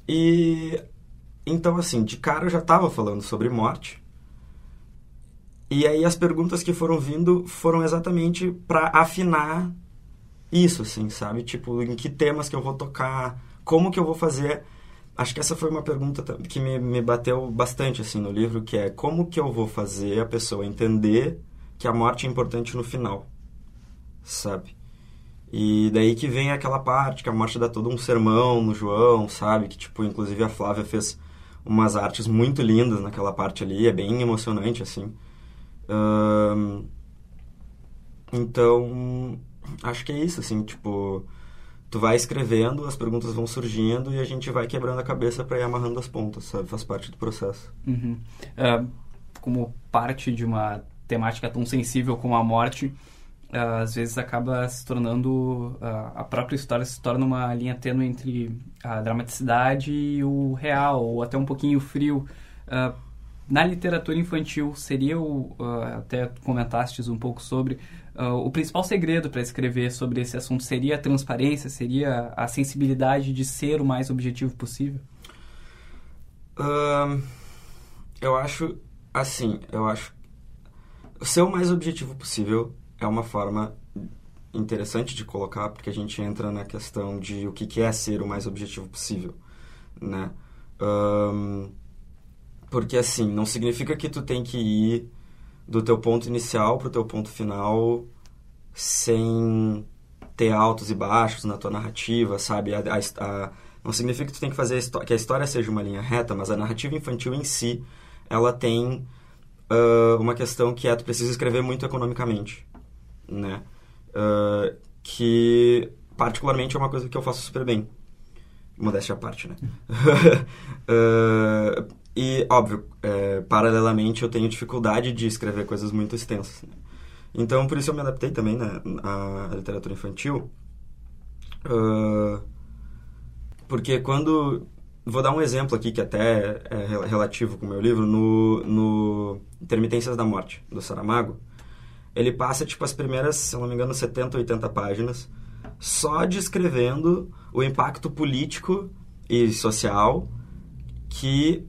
E então, assim, de cara eu já estava falando sobre morte. E aí as perguntas que foram vindo foram exatamente para afinar isso, assim, sabe? Tipo, em que temas que eu vou tocar, como que eu vou fazer acho que essa foi uma pergunta que me, me bateu bastante assim no livro, que é como que eu vou fazer a pessoa entender que a morte é importante no final, sabe? E daí que vem aquela parte que a morte dá todo um sermão no João, sabe? Que tipo, inclusive a Flávia fez umas artes muito lindas naquela parte ali, é bem emocionante assim. então, acho que é isso assim, tipo, tu vai escrevendo, as perguntas vão surgindo e a gente vai quebrando a cabeça para ir amarrando as pontas, sabe? Faz parte do processo. Uhum. Uh, como parte de uma temática tão sensível como a morte, uh, às vezes acaba se tornando uh, a própria história se torna uma linha tênue entre a dramaticidade e o real ou até um pouquinho frio. na literatura infantil seria o até comentastes um pouco sobre Uh, o principal segredo para escrever sobre esse assunto seria a transparência, seria a sensibilidade de ser o mais objetivo possível? Eu acho assim, eu acho ser o mais objetivo possível é uma forma interessante de colocar porque a gente entra na questão de o que é ser o mais objetivo possível, né? Um, porque assim não significa que tu tem que ir do teu ponto inicial para o teu ponto final sem ter altos e baixos na tua narrativa, sabe? A, a, a, não significa que tu tem que fazer a que a história seja uma linha reta, mas a narrativa infantil em si, ela tem uh, uma questão que é tu precisa escrever muito economicamente, né? Uh, que particularmente é uma coisa que eu faço super bem. Modéstia à parte, né? uh, E, óbvio, é, paralelamente eu tenho dificuldade de escrever coisas muito extensas. Né? Então, por isso eu me adaptei também né, à literatura infantil. Uh, porque quando... Vou dar um exemplo aqui que até é relativo com o meu livro. No, no Intermitências da Morte, do Saramago, ele passa, tipo, as primeiras, se não me engano, 70, 80 páginas só descrevendo o impacto político e social que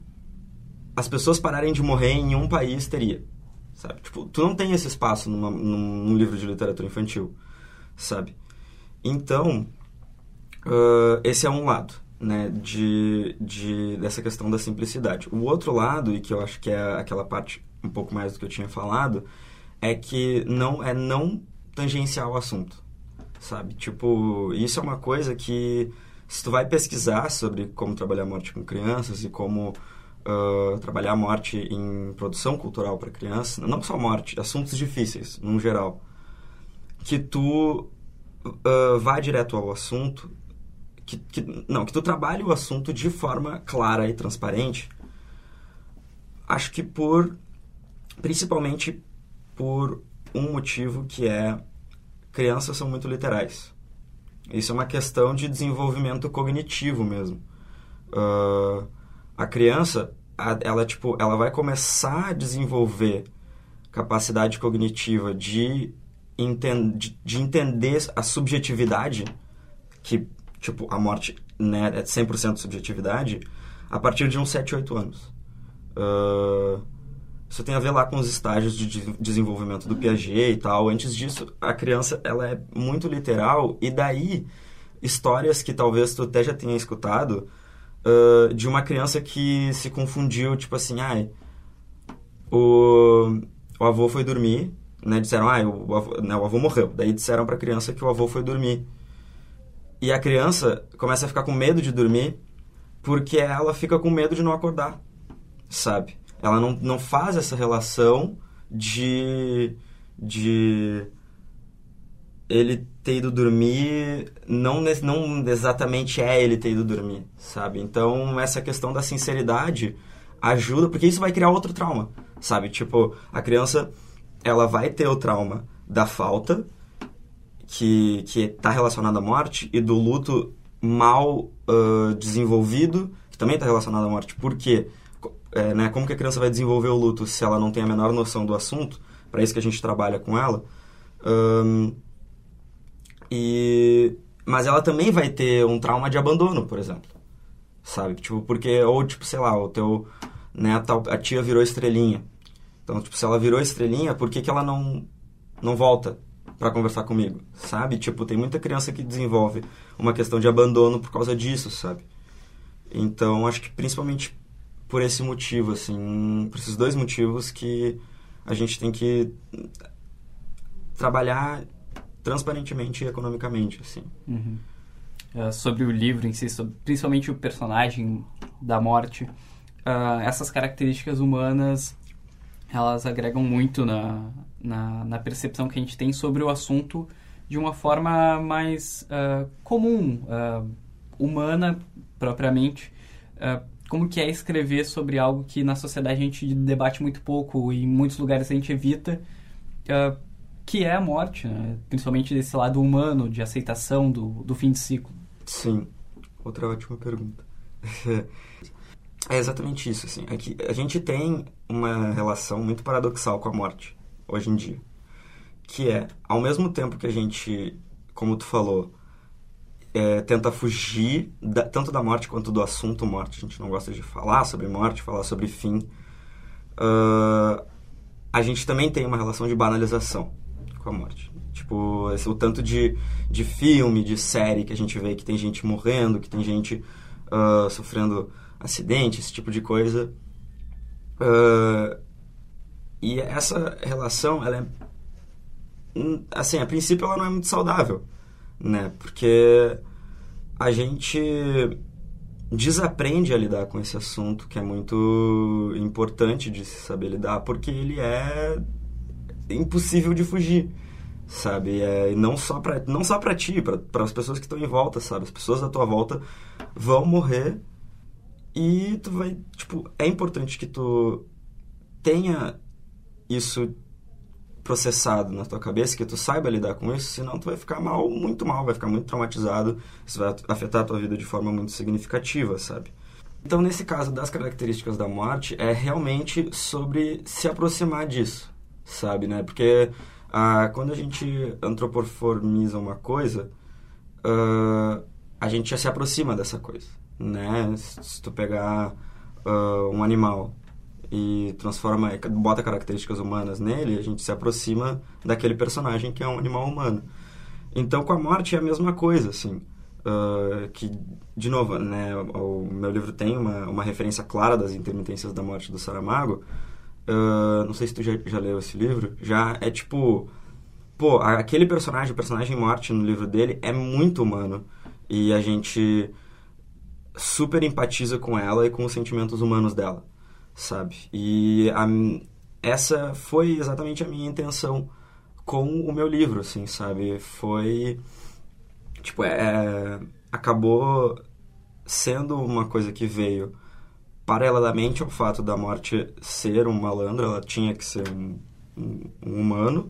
as pessoas pararem de morrer em um país teria, sabe? Tipo, tu não tem esse espaço numa, num, livro de literatura infantil, sabe? Então, uh, esse é um lado, né, de, de, dessa questão da simplicidade. O outro lado, e que eu acho que é aquela parte um pouco mais do que eu tinha falado, é que não é não tangenciar o assunto, sabe? Tipo, isso é uma coisa que se tu vai pesquisar sobre como trabalhar morte com crianças e como uh, trabalhar a morte em produção cultural para criança, não só morte, assuntos difíceis, no geral, que tu uh, vá direto ao assunto, que, que, não, que tu trabalhe o assunto de forma clara e transparente, acho que por, principalmente por um motivo que é crianças são muito literais. Isso é uma questão de desenvolvimento cognitivo mesmo. Uh, a criança, ela, tipo, ela vai começar a desenvolver capacidade cognitiva de, enten de, de entender a subjetividade, que, tipo, a morte né, é 100% subjetividade, a partir de uns 7, 8 anos. Uh, isso tem a ver lá com os estágios de desenvolvimento do Piaget e tal. Antes disso, a criança ela é muito literal e daí histórias que talvez tu até já tenha escutado de uma criança que se confundiu, tipo assim, ai, o, o avô foi dormir, né? Disseram, ai, o avô, né, o avô morreu. Daí disseram para a criança que o avô foi dormir. E a criança começa a ficar com medo de dormir porque ela fica com medo de não acordar, sabe? Ela não, não faz essa relação de, de ele ter ido dormir, não, não exatamente é ele ter ido dormir, sabe? Então, essa questão da sinceridade ajuda, porque isso vai criar outro trauma, sabe? Tipo, a criança, ela vai ter o trauma da falta, que, que está relacionado à morte, e do luto mal uh, desenvolvido, que também está relacionado à morte. Por quê? É, né, como que a criança vai desenvolver o luto se ela não tem a menor noção do assunto? Para isso que a gente trabalha com ela. Um, e mas ela também vai ter um trauma de abandono, por exemplo. Sabe? Tipo, porque ou tipo, sei lá, o teu a, a tia virou estrelinha. Então, tipo, se ela virou estrelinha, por que, que ela não não volta para conversar comigo, sabe? Tipo, tem muita criança que desenvolve uma questão de abandono por causa disso, sabe? Então, acho que principalmente por esse motivo, assim, por esses dois motivos que a gente tem que trabalhar transparentemente e economicamente, assim. Uhum. Uh, sobre o livro em si, sobre, principalmente o personagem da morte, uh, essas características humanas elas agregam muito na, na, na, percepção que a gente tem sobre o assunto de uma forma mais uh, comum, uh, humana propriamente. Uh, como que é escrever sobre algo que na sociedade a gente debate muito pouco e em muitos lugares a gente evita, que é a morte, né? principalmente desse lado humano, de aceitação do, do fim de ciclo. Sim, outra ótima pergunta. É exatamente isso, assim. É que a gente tem uma relação muito paradoxal com a morte, hoje em dia. Que é, ao mesmo tempo que a gente, como tu falou, é, tenta fugir da, tanto da morte quanto do assunto morte. A gente não gosta de falar sobre morte, falar sobre fim. Uh, a gente também tem uma relação de banalização com a morte. Tipo, esse, o tanto de, de filme, de série que a gente vê que tem gente morrendo, que tem gente uh, sofrendo acidente, esse tipo de coisa. Uh, e essa relação, ela é. Hum, assim, a princípio ela não é muito saudável, né? Porque a gente desaprende a lidar com esse assunto que é muito importante de se saber lidar, porque ele é impossível de fugir, sabe? É, não só para não só para ti, para as pessoas que estão em volta, sabe? As pessoas da tua volta vão morrer e tu vai, tipo, é importante que tu tenha isso processado na tua cabeça, que tu saiba lidar com isso, senão tu vai ficar mal, muito mal, vai ficar muito traumatizado, isso vai afetar a tua vida de forma muito significativa, sabe? Então, nesse caso das características da morte, é realmente sobre se aproximar disso, sabe, né? Porque ah, quando a gente antropoformiza uma coisa, ah, a gente já se aproxima dessa coisa né? Se tu pegar uh, um animal e transforma, bota características humanas nele, a gente se aproxima daquele personagem que é um animal humano. Então, com a morte é a mesma coisa, assim. Uh, que, de novo, né, o, meu livro tem uma, uma referência clara das intermitências da morte do Saramago. Uh, não sei se tu já, já leu esse livro. Já é tipo... Pô, aquele personagem, o personagem morte no livro dele é muito humano. E a gente super empatiza com ela e com os sentimentos humanos dela, sabe? E a, essa foi exatamente a minha intenção com o meu livro, assim, sabe? Foi. Tipo, é acabou sendo uma coisa que veio paralelamente ao fato da morte ser um malandro, ela tinha que ser um, um, um humano,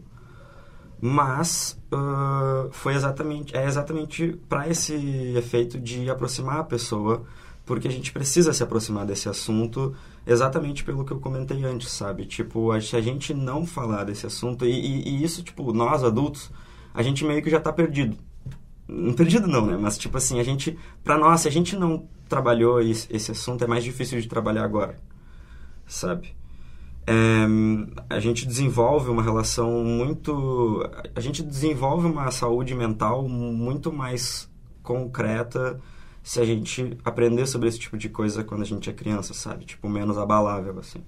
mas uh, foi exatamente é exatamente para esse efeito de aproximar a pessoa porque a gente precisa se aproximar desse assunto exatamente pelo que eu comentei antes sabe? Tipo se a gente não falar desse assunto e, e, e isso tipo nós adultos a gente meio que já está perdido. Perdido não né? Mas tipo assim a gente para nós se a gente não trabalhou esse, assunto é mais difícil de trabalhar agora sabe é, a gente desenvolve uma relação muito. A gente desenvolve uma saúde mental muito mais concreta se a gente aprender sobre esse tipo de coisa quando a gente é criança, sabe? Tipo, menos abalável, assim.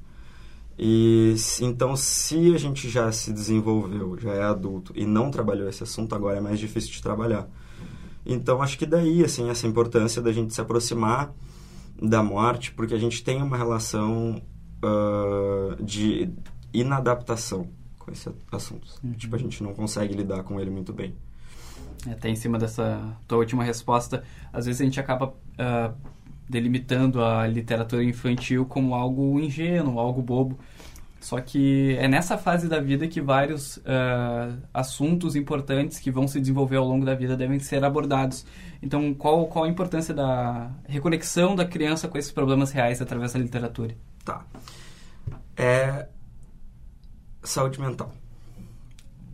E então, se a gente já se desenvolveu, já é adulto e não trabalhou esse assunto, agora é mais difícil de trabalhar. Então, acho que daí, assim, essa importância da gente se aproximar da morte, porque a gente tem uma relação uh, de inadaptação com esse assunto. Uhum. Tipo, a gente não consegue lidar com ele muito bem. Até em cima dessa tua última resposta, às vezes a gente acaba uh, delimitando a literatura infantil como algo ingênuo, algo bobo. Só que é nessa fase da vida que vários uh, assuntos importantes que vão se desenvolver ao longo da vida devem ser abordados. Então, qual, qual a importância da reconexão da criança com esses problemas reais através da literatura? Tá. É saúde mental.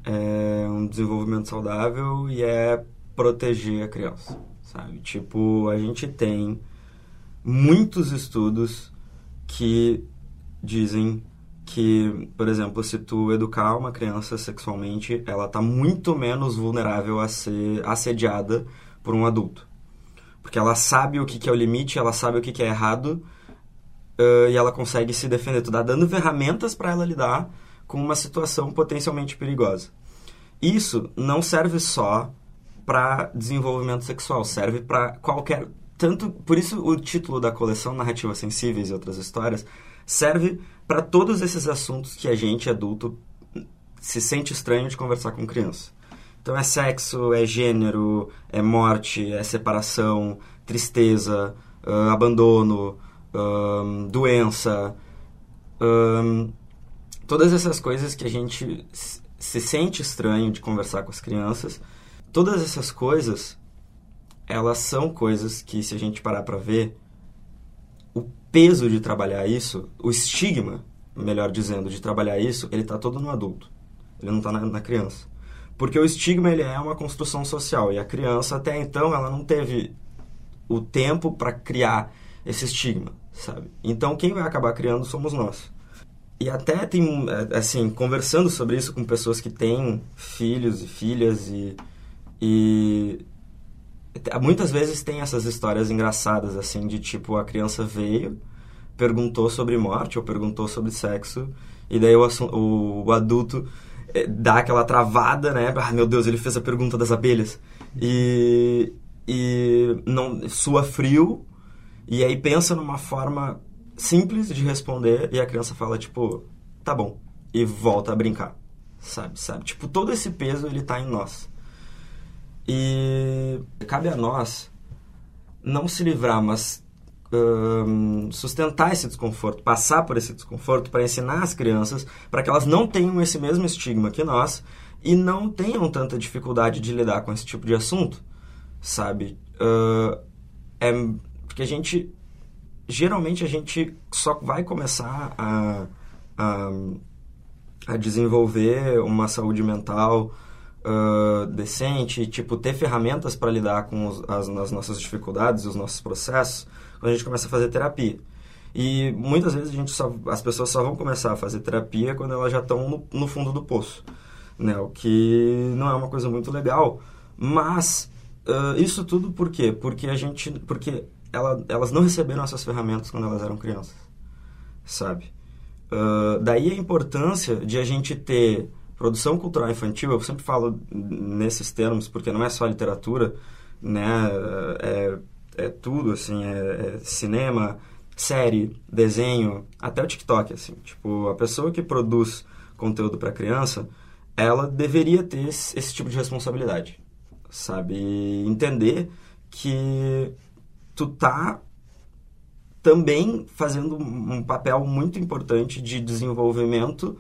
É um desenvolvimento saudável e é proteger a criança, sabe? Tipo, a gente tem muitos estudos que dizem que, por exemplo, se tu educar uma criança sexualmente, ela está muito menos vulnerável a ser assediada por um adulto. Porque ela sabe o que, que é o limite, ela sabe o que, que é errado uh, e ela consegue se defender. Tu dá dando ferramentas para ela lidar com uma situação potencialmente perigosa. Isso não serve só para desenvolvimento sexual, serve para qualquer tanto por isso o título da coleção Narrativas Sensíveis e outras histórias serve para todos esses assuntos que a gente adulto se sente estranho de conversar com criança. Então é sexo, é gênero, é morte, é separação, tristeza, uh, abandono, um, doença, um, todas essas coisas que a gente se sente estranho de conversar com as crianças, todas essas coisas, elas são coisas que, se a gente parar para ver, peso de trabalhar isso, o estigma, melhor dizendo, de trabalhar isso, ele está todo no adulto. Ele não está na, na, criança. Porque o estigma ele é uma construção social e a criança até então ela não teve o tempo para criar esse estigma sabe? Então quem vai acabar criando somos nós. E até tem, é, assim, conversando sobre isso com pessoas que têm filhos e filhas e, e muitas vezes tem essas histórias engraçadas, assim, de tipo, a criança veio, perguntou sobre morte ou perguntou sobre sexo, e daí o, o, o adulto é, dá aquela travada, né? Ah, meu Deus, ele fez a pergunta das abelhas. E, e não sua frio e aí pensa numa forma simples de responder e a criança fala tipo, tá bom, e volta a brincar. Sabe, sabe? Tipo, todo esse peso ele tá em nós. E cabe a nós não se livrar, mas um, sustentar esse desconforto, passar por esse desconforto para ensinar as crianças para que elas não tenham esse mesmo estigma que nós e não tenham tanta dificuldade de lidar com esse tipo de assunto, sabe? Uh, é porque a gente, geralmente a gente só vai começar a, a, a desenvolver uma saúde mental uh, decente, tipo, ter ferramentas para lidar com os, as, as nossas dificuldades, os nossos processos, quando a gente começa a fazer terapia. E muitas vezes a gente só, as pessoas só vão começar a fazer terapia quando elas já estão no, no, fundo do poço, né? O que não é uma coisa muito legal, mas uh, isso tudo por quê? Porque a gente, porque ela, elas não receberam essas ferramentas quando elas eram crianças, sabe? Uh, daí a importância de a gente ter produção cultural infantil, eu sempre falo nesses termos, porque não é só literatura, né? É, é tudo, assim, é, é cinema, série, desenho, até o TikTok, assim. Tipo, a pessoa que produz conteúdo para criança, ela deveria ter esse, esse tipo de responsabilidade, sabe? Entender que tu tá também fazendo um papel muito importante de desenvolvimento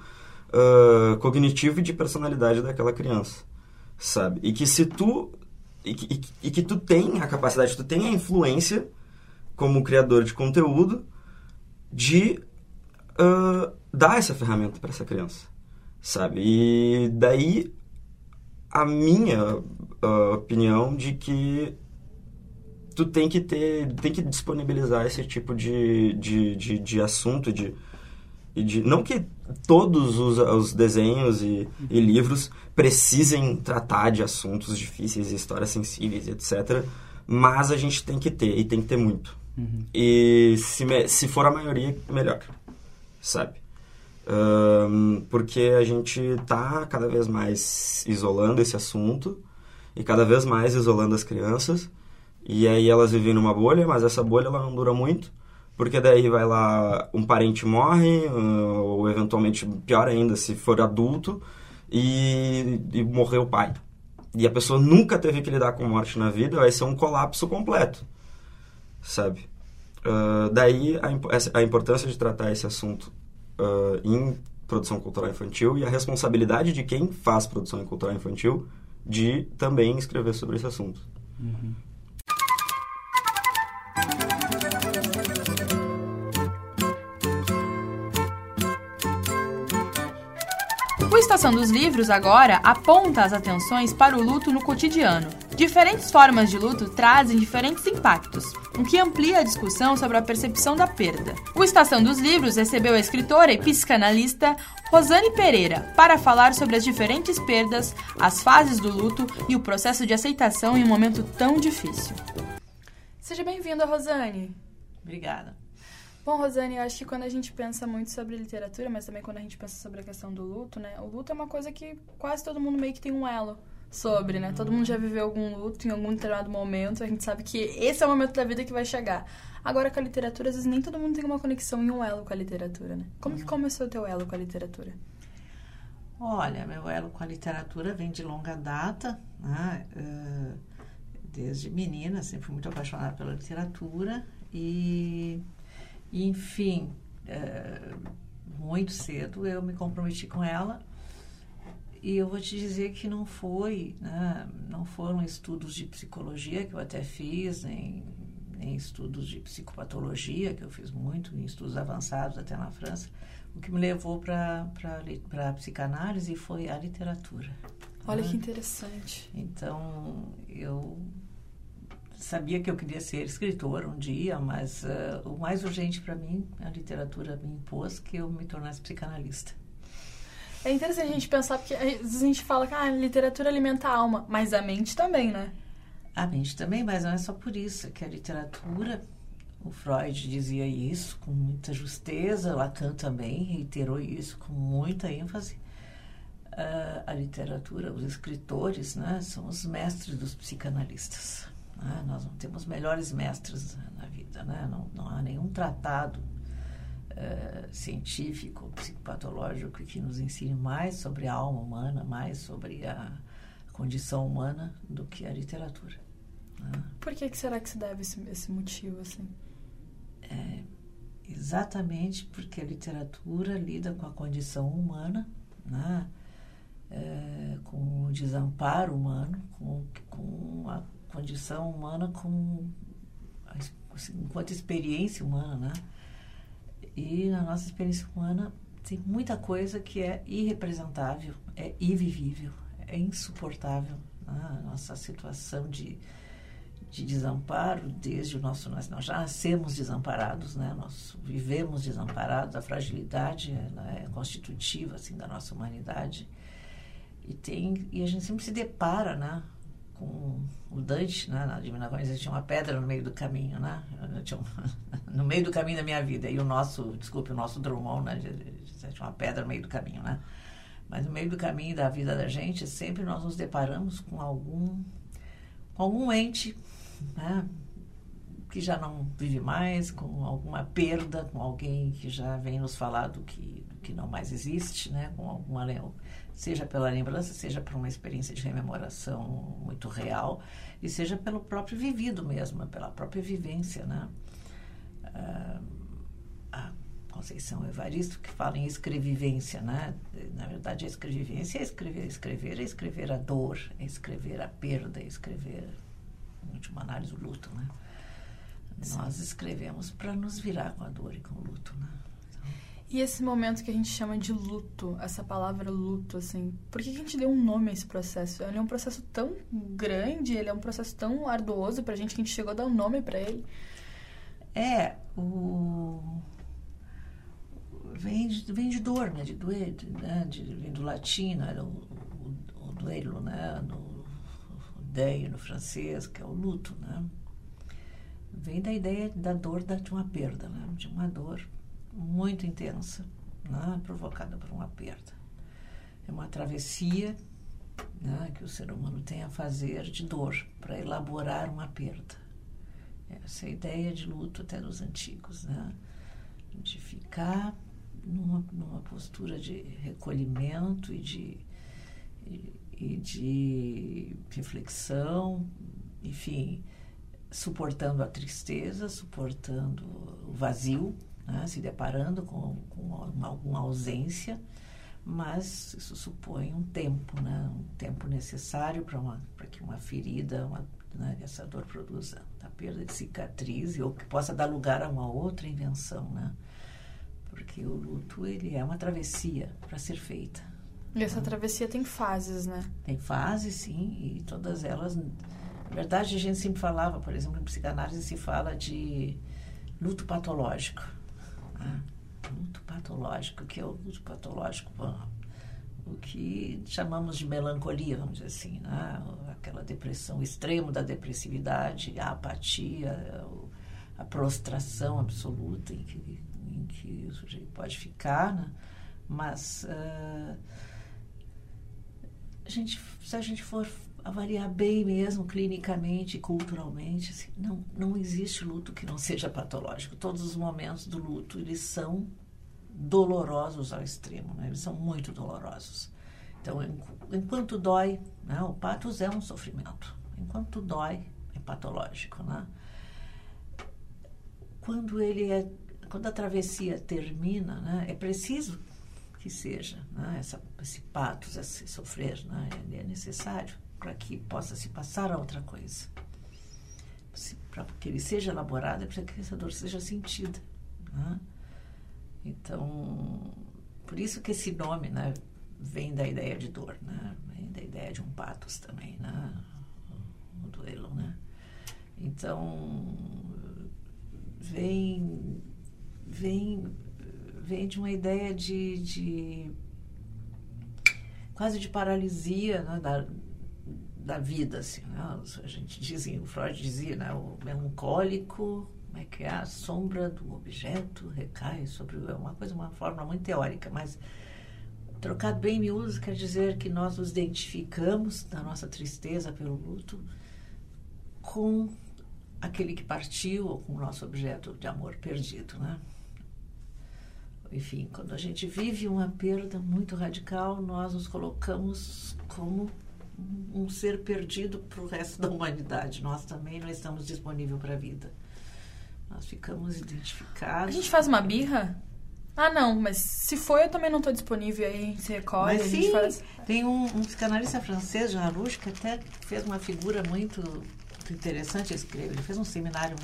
uh, cognitivo e de personalidade daquela criança, sabe? E que se tu e que, e, e que tu tem a capacidade, tu tem a influência como criador de conteúdo de uh, dar essa ferramenta para essa criança, sabe? E daí a minha uh, opinião de que tu tem que ter, tem que disponibilizar esse tipo de, de, de, de assunto, de, de, não que todos os, os desenhos e, e, livros precisem tratar de assuntos difíceis, histórias sensíveis, etc. Mas a gente tem que ter, e tem que ter muito. Uhum. E se, se for a maioria, melhor, sabe? Um, porque a gente está cada vez mais isolando esse assunto e cada vez mais isolando as crianças e aí elas vivem numa bolha, mas essa bolha ela não dura muito, porque daí vai lá, um parente morre, uh, ou eventualmente, pior ainda, se for adulto, e, e morreu o pai. E a pessoa nunca teve que lidar com morte na vida, vai ser um colapso completo, sabe? Uh, daí a, a, importância de tratar esse assunto uh, em produção cultural infantil e a responsabilidade de quem faz produção cultural infantil de também escrever sobre esse assunto. Uhum. O Estação dos Livros agora aponta as atenções para o luto no cotidiano. Diferentes formas de luto trazem diferentes impactos, o que amplia a discussão sobre a percepção da perda. O Estação dos Livros recebeu a escritora e psicanalista Rosane Pereira para falar sobre as diferentes perdas, as fases do luto e o processo de aceitação em um momento tão difícil. Seja bem-vinda, Rosane. Obrigada. Bom, Rosane, eu acho que quando a gente pensa muito sobre literatura, mas também quando a gente pensa sobre a questão do luto, né? O luto é uma coisa que quase todo mundo meio que tem um elo sobre, né? Todo mundo já viveu algum luto em algum determinado momento, a gente sabe que esse é o momento da vida que vai chegar. Agora, com a literatura, às vezes nem todo mundo tem uma conexão e um elo com a literatura, né? Como que uhum. começou o teu elo com a literatura? Olha, meu elo com a literatura vem de longa data, né? Uh, desde menina, sempre fui muito apaixonada pela literatura e enfim, é, muito cedo eu me comprometi com ela e eu vou te dizer que não foi, né, não foram estudos de psicologia que eu até fiz, nem, nem estudos de psicopatologia, que eu fiz muito, em estudos avançados até na França. O que me levou para a psicanálise foi a literatura. Olha né? que interessante. Então, eu sabia que eu queria ser escritora um dia, mas uh, o mais urgente para mim, a literatura me impôs que eu me tornasse psicanalista. É interessante a gente pensar, porque às vezes a gente fala que ah, a literatura alimenta a alma, mas a mente também, né? A mente também, mas não é só por isso, que a literatura, o Freud dizia isso com muita justeza, Lacan também reiterou isso com muita ênfase. Uh, a literatura, os escritores, né, são os mestres dos psicanalistas. Né? Nós não temos melhores mestres na vida, né? não, não há nenhum tratado uh, científico, psicopatológico que nos ensine mais sobre a alma humana, mais sobre a condição humana do que a literatura. Né? Por que, que será que se deve esse, esse motivo assim? É, exatamente porque a literatura lida com a condição humana, né? É, com o desamparo humano, com, com a condição humana como assim, enquanto experiência humana, né? E na nossa experiência humana tem muita coisa que é irrepresentável, é invivível, é insuportável. Né? A nossa situação de, de desamparo, desde o nosso. Nós, nós já nascemos desamparados, né? nós vivemos desamparados, a fragilidade é, é constitutiva assim, da nossa humanidade. E, tem, e a gente sempre se depara né? Com o Dante, né, na Divina Comédia, tinha uma pedra no meio do caminho, né? Um, no meio do caminho da minha vida. E o nosso, desculpe, o nosso Drummond, né? Tinha uma pedra no meio do caminho, né? Mas no meio do caminho da vida da gente, sempre nós nos deparamos com algum, com algum ente, né? Que já não vive mais, com alguma perda, com alguém que já vem nos falar do que, do que não mais existe, né? Com alguma seja pela lembrança, seja por uma experiência de rememoração muito real, e seja pelo próprio vivido mesmo, pela própria vivência, né? Ah, Conceição Evaristo, que fala em escrevivência, né? Na verdade, a escrevivência é escrever, escrever é escrever a dor, é escrever a perda, é escrever, em última análise, o luto, né? Sim. Nós escrevemos para nos virar com a dor e com o luto, né? E esse momento que a gente chama de luto, essa palavra luto, assim, por que a gente deu um nome a esse processo? Ele é um processo tão grande, ele é um processo tão arduoso pra gente que a gente chegou a dar um nome para ele. É, o vem de, vem de dor, né? De doer, de, né? de, vem do latim, né? o, o, o duelo, né? No, deio no francês, que é o luto, né? Vem da ideia da dor da, de uma perda, né? De uma dor muito intensa, né? provocada por uma perda. É uma travessia né? que o ser humano tem a fazer de dor para elaborar uma perda. Essa é ideia de luto até dos antigos, né? De ficar numa, numa postura de recolhimento e de, e, e de reflexão, enfim, suportando a tristeza, suportando o vazio, né? se deparando com, com uma, alguma ausência, mas isso supõe um tempo, né? um tempo necessário para que uma ferida, uma, né? essa dor produza a perda de cicatriz ou que possa dar lugar a uma outra invenção, né? porque o luto ele é uma travessia para ser feita. E essa travessia tem fases, né? Tem fases, sim, e todas elas. Na verdade, a gente sempre falava, por exemplo, em psicanálise se fala de luto patológico. Luto patológico, que é o luto patológico, o que chamamos de melancolia, vamos dizer assim, né? aquela depressão, o extremo da depressividade, a apatia, a prostração absoluta em que em que o sujeito pode ficar, né? mas uh, a gente, se a gente for avaliar bem mesmo, clinicamente, culturalmente, assim, não, não existe luto que não seja patológico. Todos os momentos do luto, eles são dolorosos ao extremo, né? eles são muito dolorosos. Então, enquanto dói, né? o patos é um sofrimento. Enquanto dói, é patológico, né? Quando ele é quando a travessia termina, né, é preciso que seja né, essa, esse patos, esse sofrer, né, ele é necessário para que possa se passar a outra coisa. Para que ele seja elaborado, é para que essa dor seja sentida. Né? Então, por isso que esse nome né, vem da ideia de dor, né? vem da ideia de um patos também, né? o duelo. Né? Então, vem vem, vem de uma ideia de, de quase de paralisia né, da, da vida, assim, né? A gente dizia, o Freud dizia, né, o melancólico, como é que é, a sombra do objeto recai sobre, é uma coisa, uma forma muito teórica, mas trocado bem miúdo quer dizer que nós nos identificamos na nossa tristeza pelo luto com aquele que partiu ou com o nosso objeto de amor perdido, né? enfim, quando a gente vive uma perda muito radical, nós nos colocamos como um ser perdido para o resto da humanidade. Nós também não estamos disponíveis para a vida. Nós ficamos identificados. A gente faz uma birra? Ah, não, mas se for, eu também não estou disponível, aí a gente se recolhe, mas, a gente faz... Tem um, um psicanalista francês, Jean Rouge, que até fez uma figura muito, muito interessante, ele fez um seminário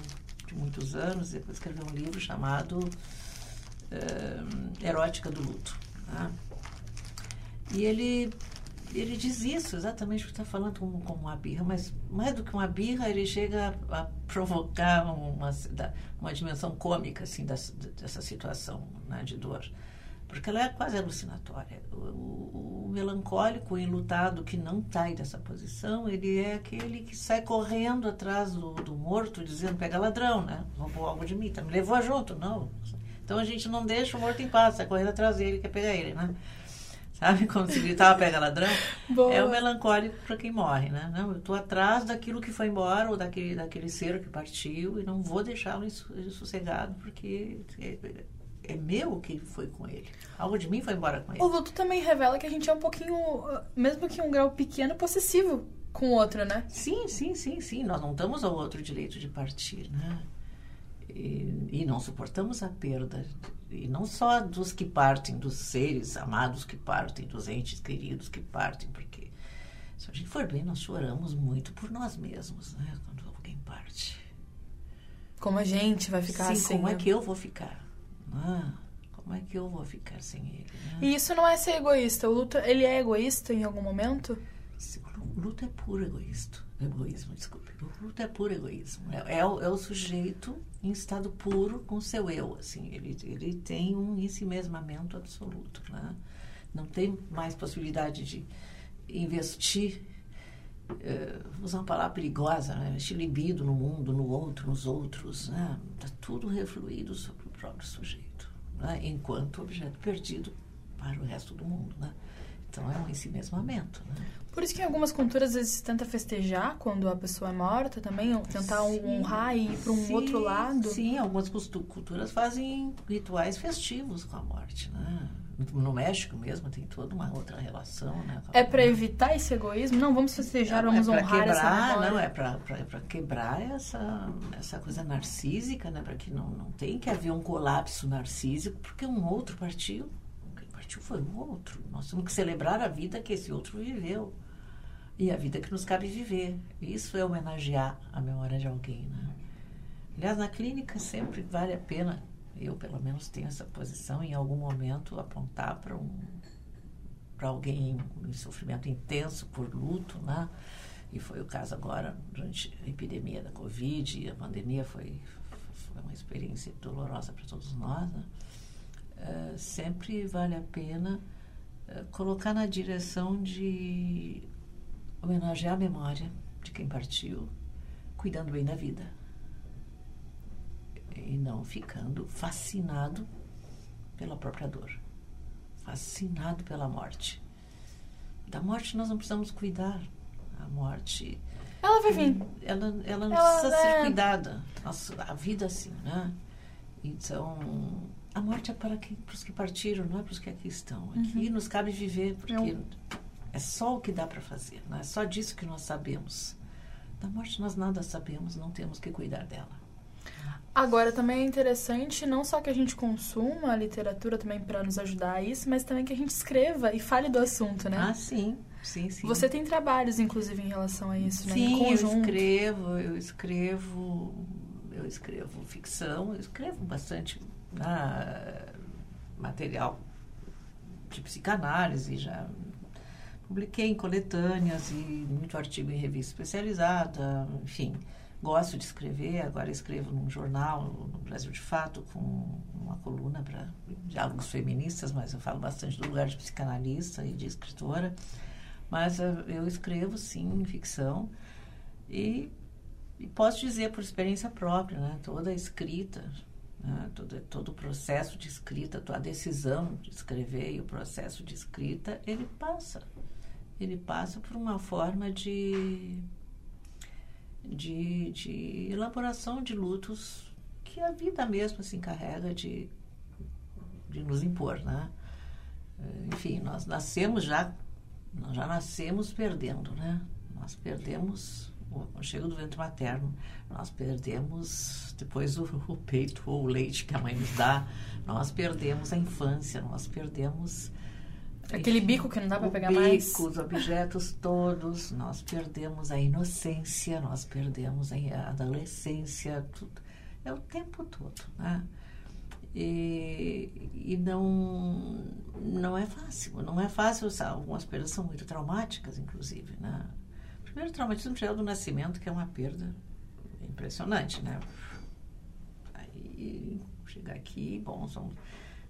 de muitos anos, depois escreveu um livro chamado uh, erótica do luto. Tá? E ele, ele diz isso, exatamente o que está falando como, como uma birra, mas mais do que uma birra, ele chega a, a provocar uma, uma dimensão cômica assim, dessa, dessa situação né, de dor porque ela é quase alucinatória. O, o, o melancólico, o enlutado que não sai dessa posição, ele é aquele que sai correndo atrás do, do morto, dizendo: pega ladrão, né? Roubou algo de mim, tá, me levou junto. Não, então a gente não deixa o morto em paz, sai correndo atrás dele, quer pegar ele, né? Sabe? Como se gritava pega ladrão. Boa. É o melancólico para quem morre, né? Não, eu estou atrás daquilo que foi embora ou daquele, daquele ser que partiu e não vou deixá-lo sossegado porque é, é meu que foi com ele. Algo de mim foi embora com ele. O luto também revela que a gente é um pouquinho, mesmo que um grau pequeno, possessivo com o outro, né? Sim, sim, sim, sim. Nós não damos ao outro direito de partir, né? E, e não suportamos a perda. E não só dos que partem, dos seres amados que partem, dos entes queridos que partem, porque se a gente for bem, nós choramos muito por nós mesmos, né? Quando alguém parte. Como a gente vai ficar Sim, assim? como é né? que eu vou ficar? Ah, como é que eu vou ficar sem ele? né? E isso não é ser egoísta. O luto, ele é egoísta em algum momento? O luto é puro egoísta. Egoísmo, desculpe. O luto é puro egoísmo. É, é é o sujeito em estado puro com seu eu. Assim, ele, ele tem um ensimesmamento absoluto. Né? Não tem mais possibilidade de investir, vou usar uma palavra perigosa, né? investir libido no mundo, no outro, nos outros. Né? Tá tudo refluído sobre o próprio sujeito, né? enquanto objeto perdido para o resto do mundo. Né? Então é um ensimesmamento. Né? Por isso que em algumas culturas às vezes se tenta festejar quando a pessoa é morta também, tentar Sim, honrar e ir para um sim, outro lado. Sim, algumas cultu- culturas fazem rituais festivos com a morte, né? No México mesmo tem toda uma outra relação, né? É para evitar esse egoísmo? Não, vamos festejar, vamos é honrar essa quebrar, memória. não, é para quebrar essa, essa coisa narcísica, né? Para que não, não tem que haver um colapso narcísico, porque um outro partiu. Quem partiu foi um outro. Nós temos que celebrar a vida que esse outro viveu. E a vida que nos cabe viver. Isso é homenagear a memória de alguém, né? Aliás, na clínica sempre vale a pena, eu pelo menos tenho essa posição, em algum momento apontar para um para alguém em sofrimento intenso por luto, né? E foi o caso agora durante a epidemia da Covid, a pandemia foi, foi uma experiência dolorosa para todos nós, né? Eh, sempre vale a pena eh, colocar na direção de homenagear a memória de quem partiu, cuidando bem da vida e não ficando fascinado pela própria dor, fascinado pela morte. Da morte nós não precisamos cuidar. A morte, Ela vai vir. ela, ela não Ela, precisa é- ser cuidada. Nossa, a vida assim, né? Então, a morte é para, quem, para os que partiram, não é para os que aqui estão. Aqui nos cabe viver, porque Eu- é só o que dá para fazer, não é só disso que nós sabemos. Da morte nós nada sabemos, não temos que cuidar dela. Agora também é interessante não só que a gente consuma a literatura também para nos ajudar a isso, mas também que a gente escreva e fale do assunto, né? Ah, sim, sim, sim. Você tem trabalhos, inclusive, em relação a isso, né? Sim, eu escrevo, eu escrevo, eu escrevo ficção, eu escrevo bastante ah, material de psicanálise, já publiquei em coletâneas e muito artigo em revista especializada, enfim, gosto de escrever, agora escrevo num jornal, no Brasil de Fato, com uma coluna para diálogos feministas, mas eu falo bastante do lugar de psicanalista e de escritora. Mas eh, eu escrevo, sim, ficção. E, e posso dizer por experiência própria, né? Toda a escrita, né? todo, todo o processo de escrita, a decisão de escrever e o processo de escrita, ele passa. Ele passa por uma forma de, de, de elaboração de lutos que a vida mesmo se encarrega de, de nos impor, né? Enfim, nós nascemos já nós já nascemos perdendo, né? Nós perdemos o aconchego do ventre materno, nós perdemos depois o, o peito ou o leite que a mãe nos dá, nós perdemos a infância, nós perdemos Aquele bico que não dá pra o pegar bico, mais. os objetos todos, nós perdemos a inocência, nós perdemos a adolescência, tudo. É o tempo todo, né? E, e não, não é fácil, não é fácil, algumas perdas são muito traumáticas, inclusive, né? Primeiro, o traumatismo geral do nascimento, que é uma perda impressionante, né? Aí, chegar aqui, bom, somos,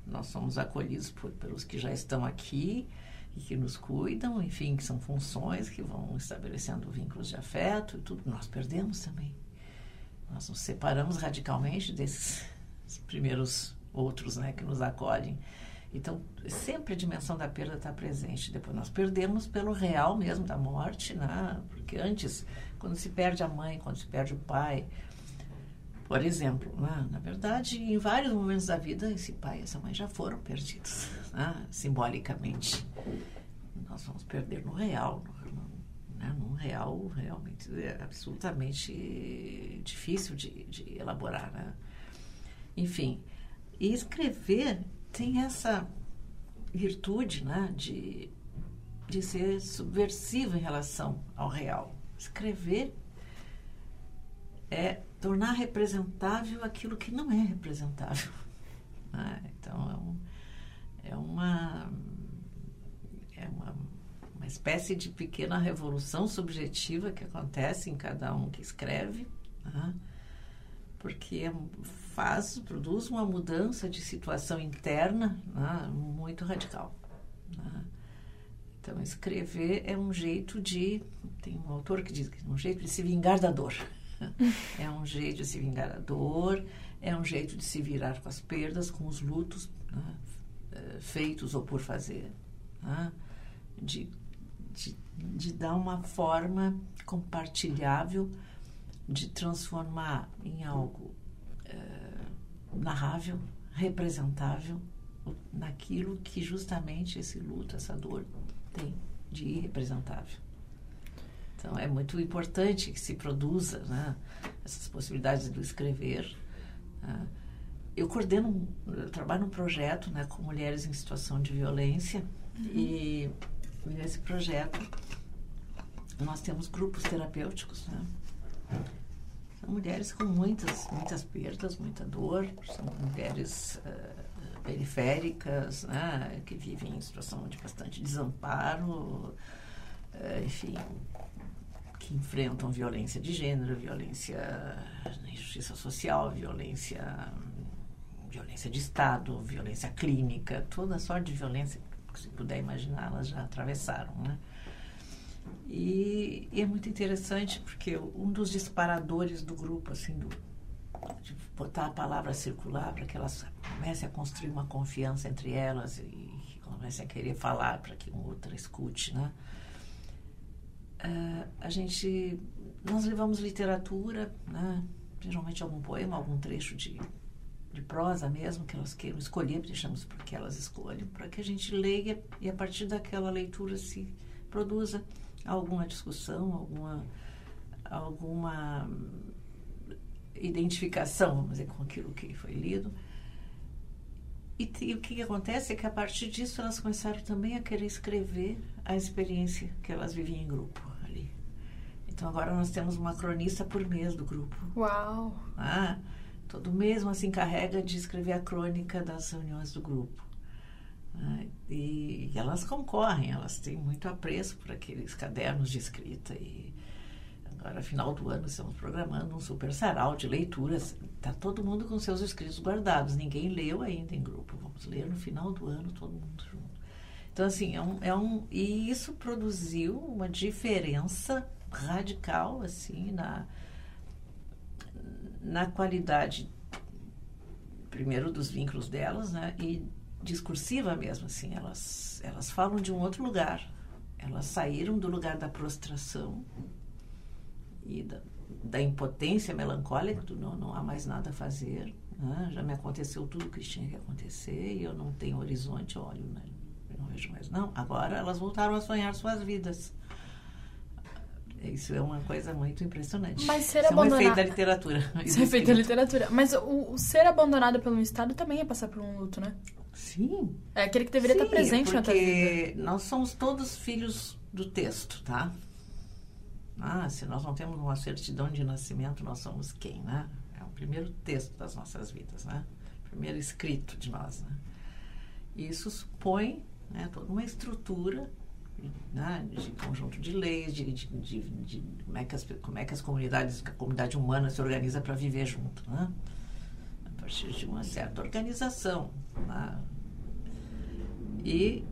nós somos acolhidos por, pelos que já estão aqui e que nos cuidam, enfim, que são funções que vão estabelecendo vínculos de afeto e tudo. Nós perdemos também. Nós nos separamos radicalmente desses primeiros outros, né, que nos acolhem. Então, sempre a dimensão da perda está presente. Depois nós perdemos pelo real mesmo da morte, né? Porque antes, quando se perde a mãe, quando se perde o pai, por exemplo, né? na verdade, em vários momentos da vida, esse pai e essa mãe já foram perdidos, né? simbolicamente. Nós vamos perder no real, no, né? num real realmente é absolutamente difícil de, de elaborar, né? enfim. E escrever tem essa virtude né, de, de ser subversivo em relação ao real. Escrever é tornar representável aquilo que não é representável. Né? Então, é, um, é uma é uma, uma espécie de pequena revolução subjetiva que acontece em cada um que escreve, né? porque é, faz, produz uma mudança de situação interna né? muito radical. Né? Então, escrever é um jeito de. Tem um autor que diz que é um jeito de se vingar da dor. É um jeito de se vingar da dor, é um jeito de se virar com as perdas, com os lutos né? Eh, feitos ou por fazer. Né? de, de, de dar uma forma compartilhável de transformar em algo é, narrável, representável, naquilo que justamente esse luto, essa dor tem de irrepresentável. Então é muito importante que se produza né, essas possibilidades do escrever. Né. Eu coordeno, eu trabalho num projeto né, com mulheres em situação de violência uhum. e nesse projeto nós temos grupos terapêuticos, né? São mulheres com muitas, muitas perdas, muita dor, são mulheres uh, periféricas, né? Que vivem em situação de bastante desamparo, uh, enfim, que enfrentam violência de gênero, violência, injustiça social, violência, violência de Estado, violência clínica, toda sorte de violência se puder imaginar, elas já atravessaram, né? E, e, é muito interessante porque um dos disparadores do grupo, assim, do, de botar a palavra circular para que elas comecem a construir uma confiança entre elas e comecem a querer falar para que um outro escute, né? Uh, a gente, nós levamos literatura, né? Geralmente algum poema, algum trecho de de prosa mesmo, que elas queiram escolher, deixamos para que elas escolham, para que a gente leia e a partir daquela leitura se produza alguma discussão, alguma, alguma identificação, vamos dizer, com aquilo que foi lido. E, e, o que, acontece é que a partir disso elas começaram também a querer escrever a experiência que elas viviam em grupo. Então agora nós temos uma cronista por mês do grupo. Uau! Ah, todo mês uma se encarrega de escrever a crônica das reuniões do grupo. Né? E, e, elas concorrem, elas têm muito apreço por aqueles cadernos de escrita. E agora, final do ano, estamos programando um super sarau de leituras. Está todo mundo com seus escritos guardados, ninguém leu ainda em grupo. Vamos ler no final do ano, todo mundo junto. Então, assim, é um, é um, e isso produziu uma diferença radical, assim, na, na qualidade, primeiro, dos vínculos delas, né? E discursiva mesmo, assim. Elas, elas falam de um outro lugar. Elas saíram do lugar da prostração e da, da impotência melancólica, do não, não há mais nada a fazer. Né? Já me aconteceu tudo que tinha que acontecer e eu não tenho horizonte, olho, né? não vejo mais. Não, agora elas voltaram a sonhar suas vidas. Isso é uma coisa muito impressionante. Mas ser Isso abandonado... é um efeito da literatura. Isso é efeito da literatura. Mas o, o, ser abandonado pelo Estado também é passar por um luto, né? Sim. É aquele que deveria Sim, estar presente na tua vida. porque nós somos todos filhos do texto, tá? Ah, se nós não temos uma certidão de nascimento, nós somos quem, né? É o primeiro texto das nossas vidas, né? O primeiro escrito de nós, né? Isso supõe né, toda uma estrutura né, de conjunto de leis, de, de, de, de, como, é que as, como é que as comunidades, a comunidade humana se organiza para viver junto, né? a partir de uma certa organização. Né? E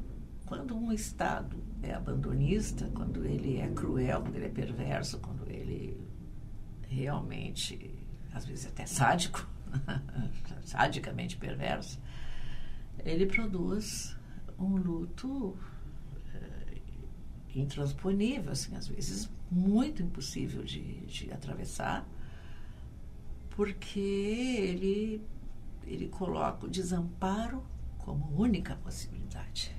quando um Estado é abandonista, quando ele é cruel, quando ele é perverso, quando ele realmente, às vezes até sádico, sadicamente perverso, ele produz um luto intransponível, assim, às vezes muito impossível de, de atravessar, porque ele, ele coloca o desamparo como única possibilidade.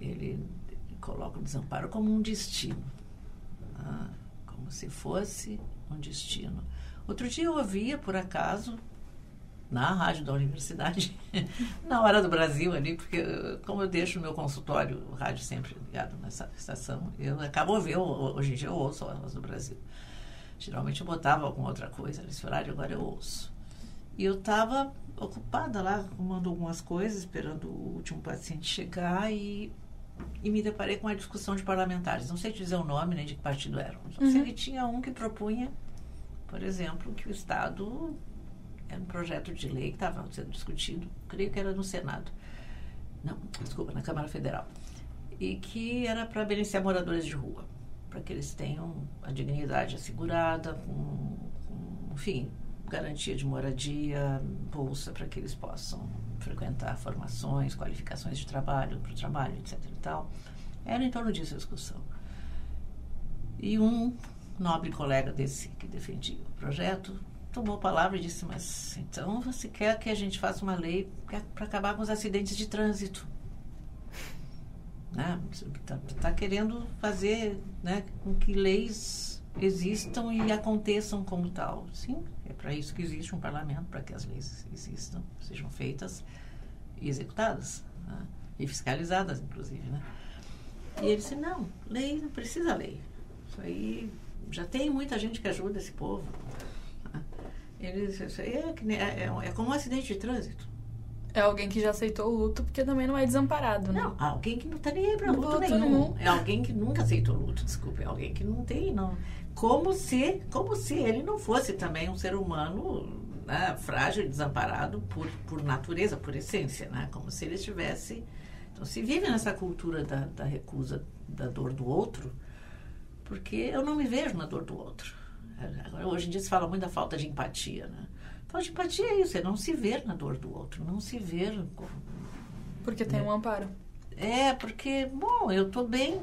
Ele, ele, coloca o desamparo como um destino, ah, como se fosse um destino. Outro dia eu ouvia, por acaso, na rádio da universidade, na hora do Brasil ali, porque como eu deixo o meu consultório, o rádio sempre ligado nessa estação, eu acabo ouvindo, hoje em dia eu ouço a voz do Brasil. Geralmente eu botava alguma outra coisa nesse horário, agora eu ouço. E eu estava ocupada lá, arrumando algumas coisas, esperando o último paciente chegar e, e me deparei com uma discussão de parlamentares. Não sei dizer o nome nem de que partido eram. Só uhum. sei que tinha um que propunha, por exemplo, que o Estado era um projeto de lei que estava sendo discutido, creio que era no Senado. Não, desculpa, na Câmara Federal. E que era para beneficiar moradores de rua, para que eles tenham a dignidade assegurada, com, com enfim, garantia de moradia, bolsa para que eles possam frequentar formações, qualificações de trabalho, para o trabalho, etc. E tal. Era em torno disso a discussão. E um nobre colega desse que defendia o projeto tomou a palavra e disse: Mas então você quer que a gente faça uma lei para acabar com os acidentes de trânsito? Né? Está tá querendo fazer né, com que leis existam e aconteçam como tal. Sim, é para isso que existe um parlamento, para que as leis existam, sejam feitas e executadas. Né? E fiscalizadas, inclusive. Né? E ele disse, não, lei não precisa lei. Isso aí já tem muita gente que ajuda esse povo. Ele disse, isso aí é, é, é, é como um acidente de trânsito. É alguém que já aceitou o luto, porque também não é desamparado, né? Não, alguém que não está nem aí para luto, luto nenhum. nenhum. É alguém que nunca aceitou luto, desculpa. É alguém que não tem, não. Como se, como se ele não fosse também um ser humano né, frágil, desamparado por, por natureza, por essência, né? Como se ele estivesse... Então, se vive nessa cultura da, da recusa da dor do outro, porque eu não me vejo na dor do outro. Agora, hoje em dia se fala muito da falta de empatia, né? Falta de empatia é isso, é não se ver na dor do outro, não se ver. Porque tem né? um amparo. É, porque, bom, eu estou bem,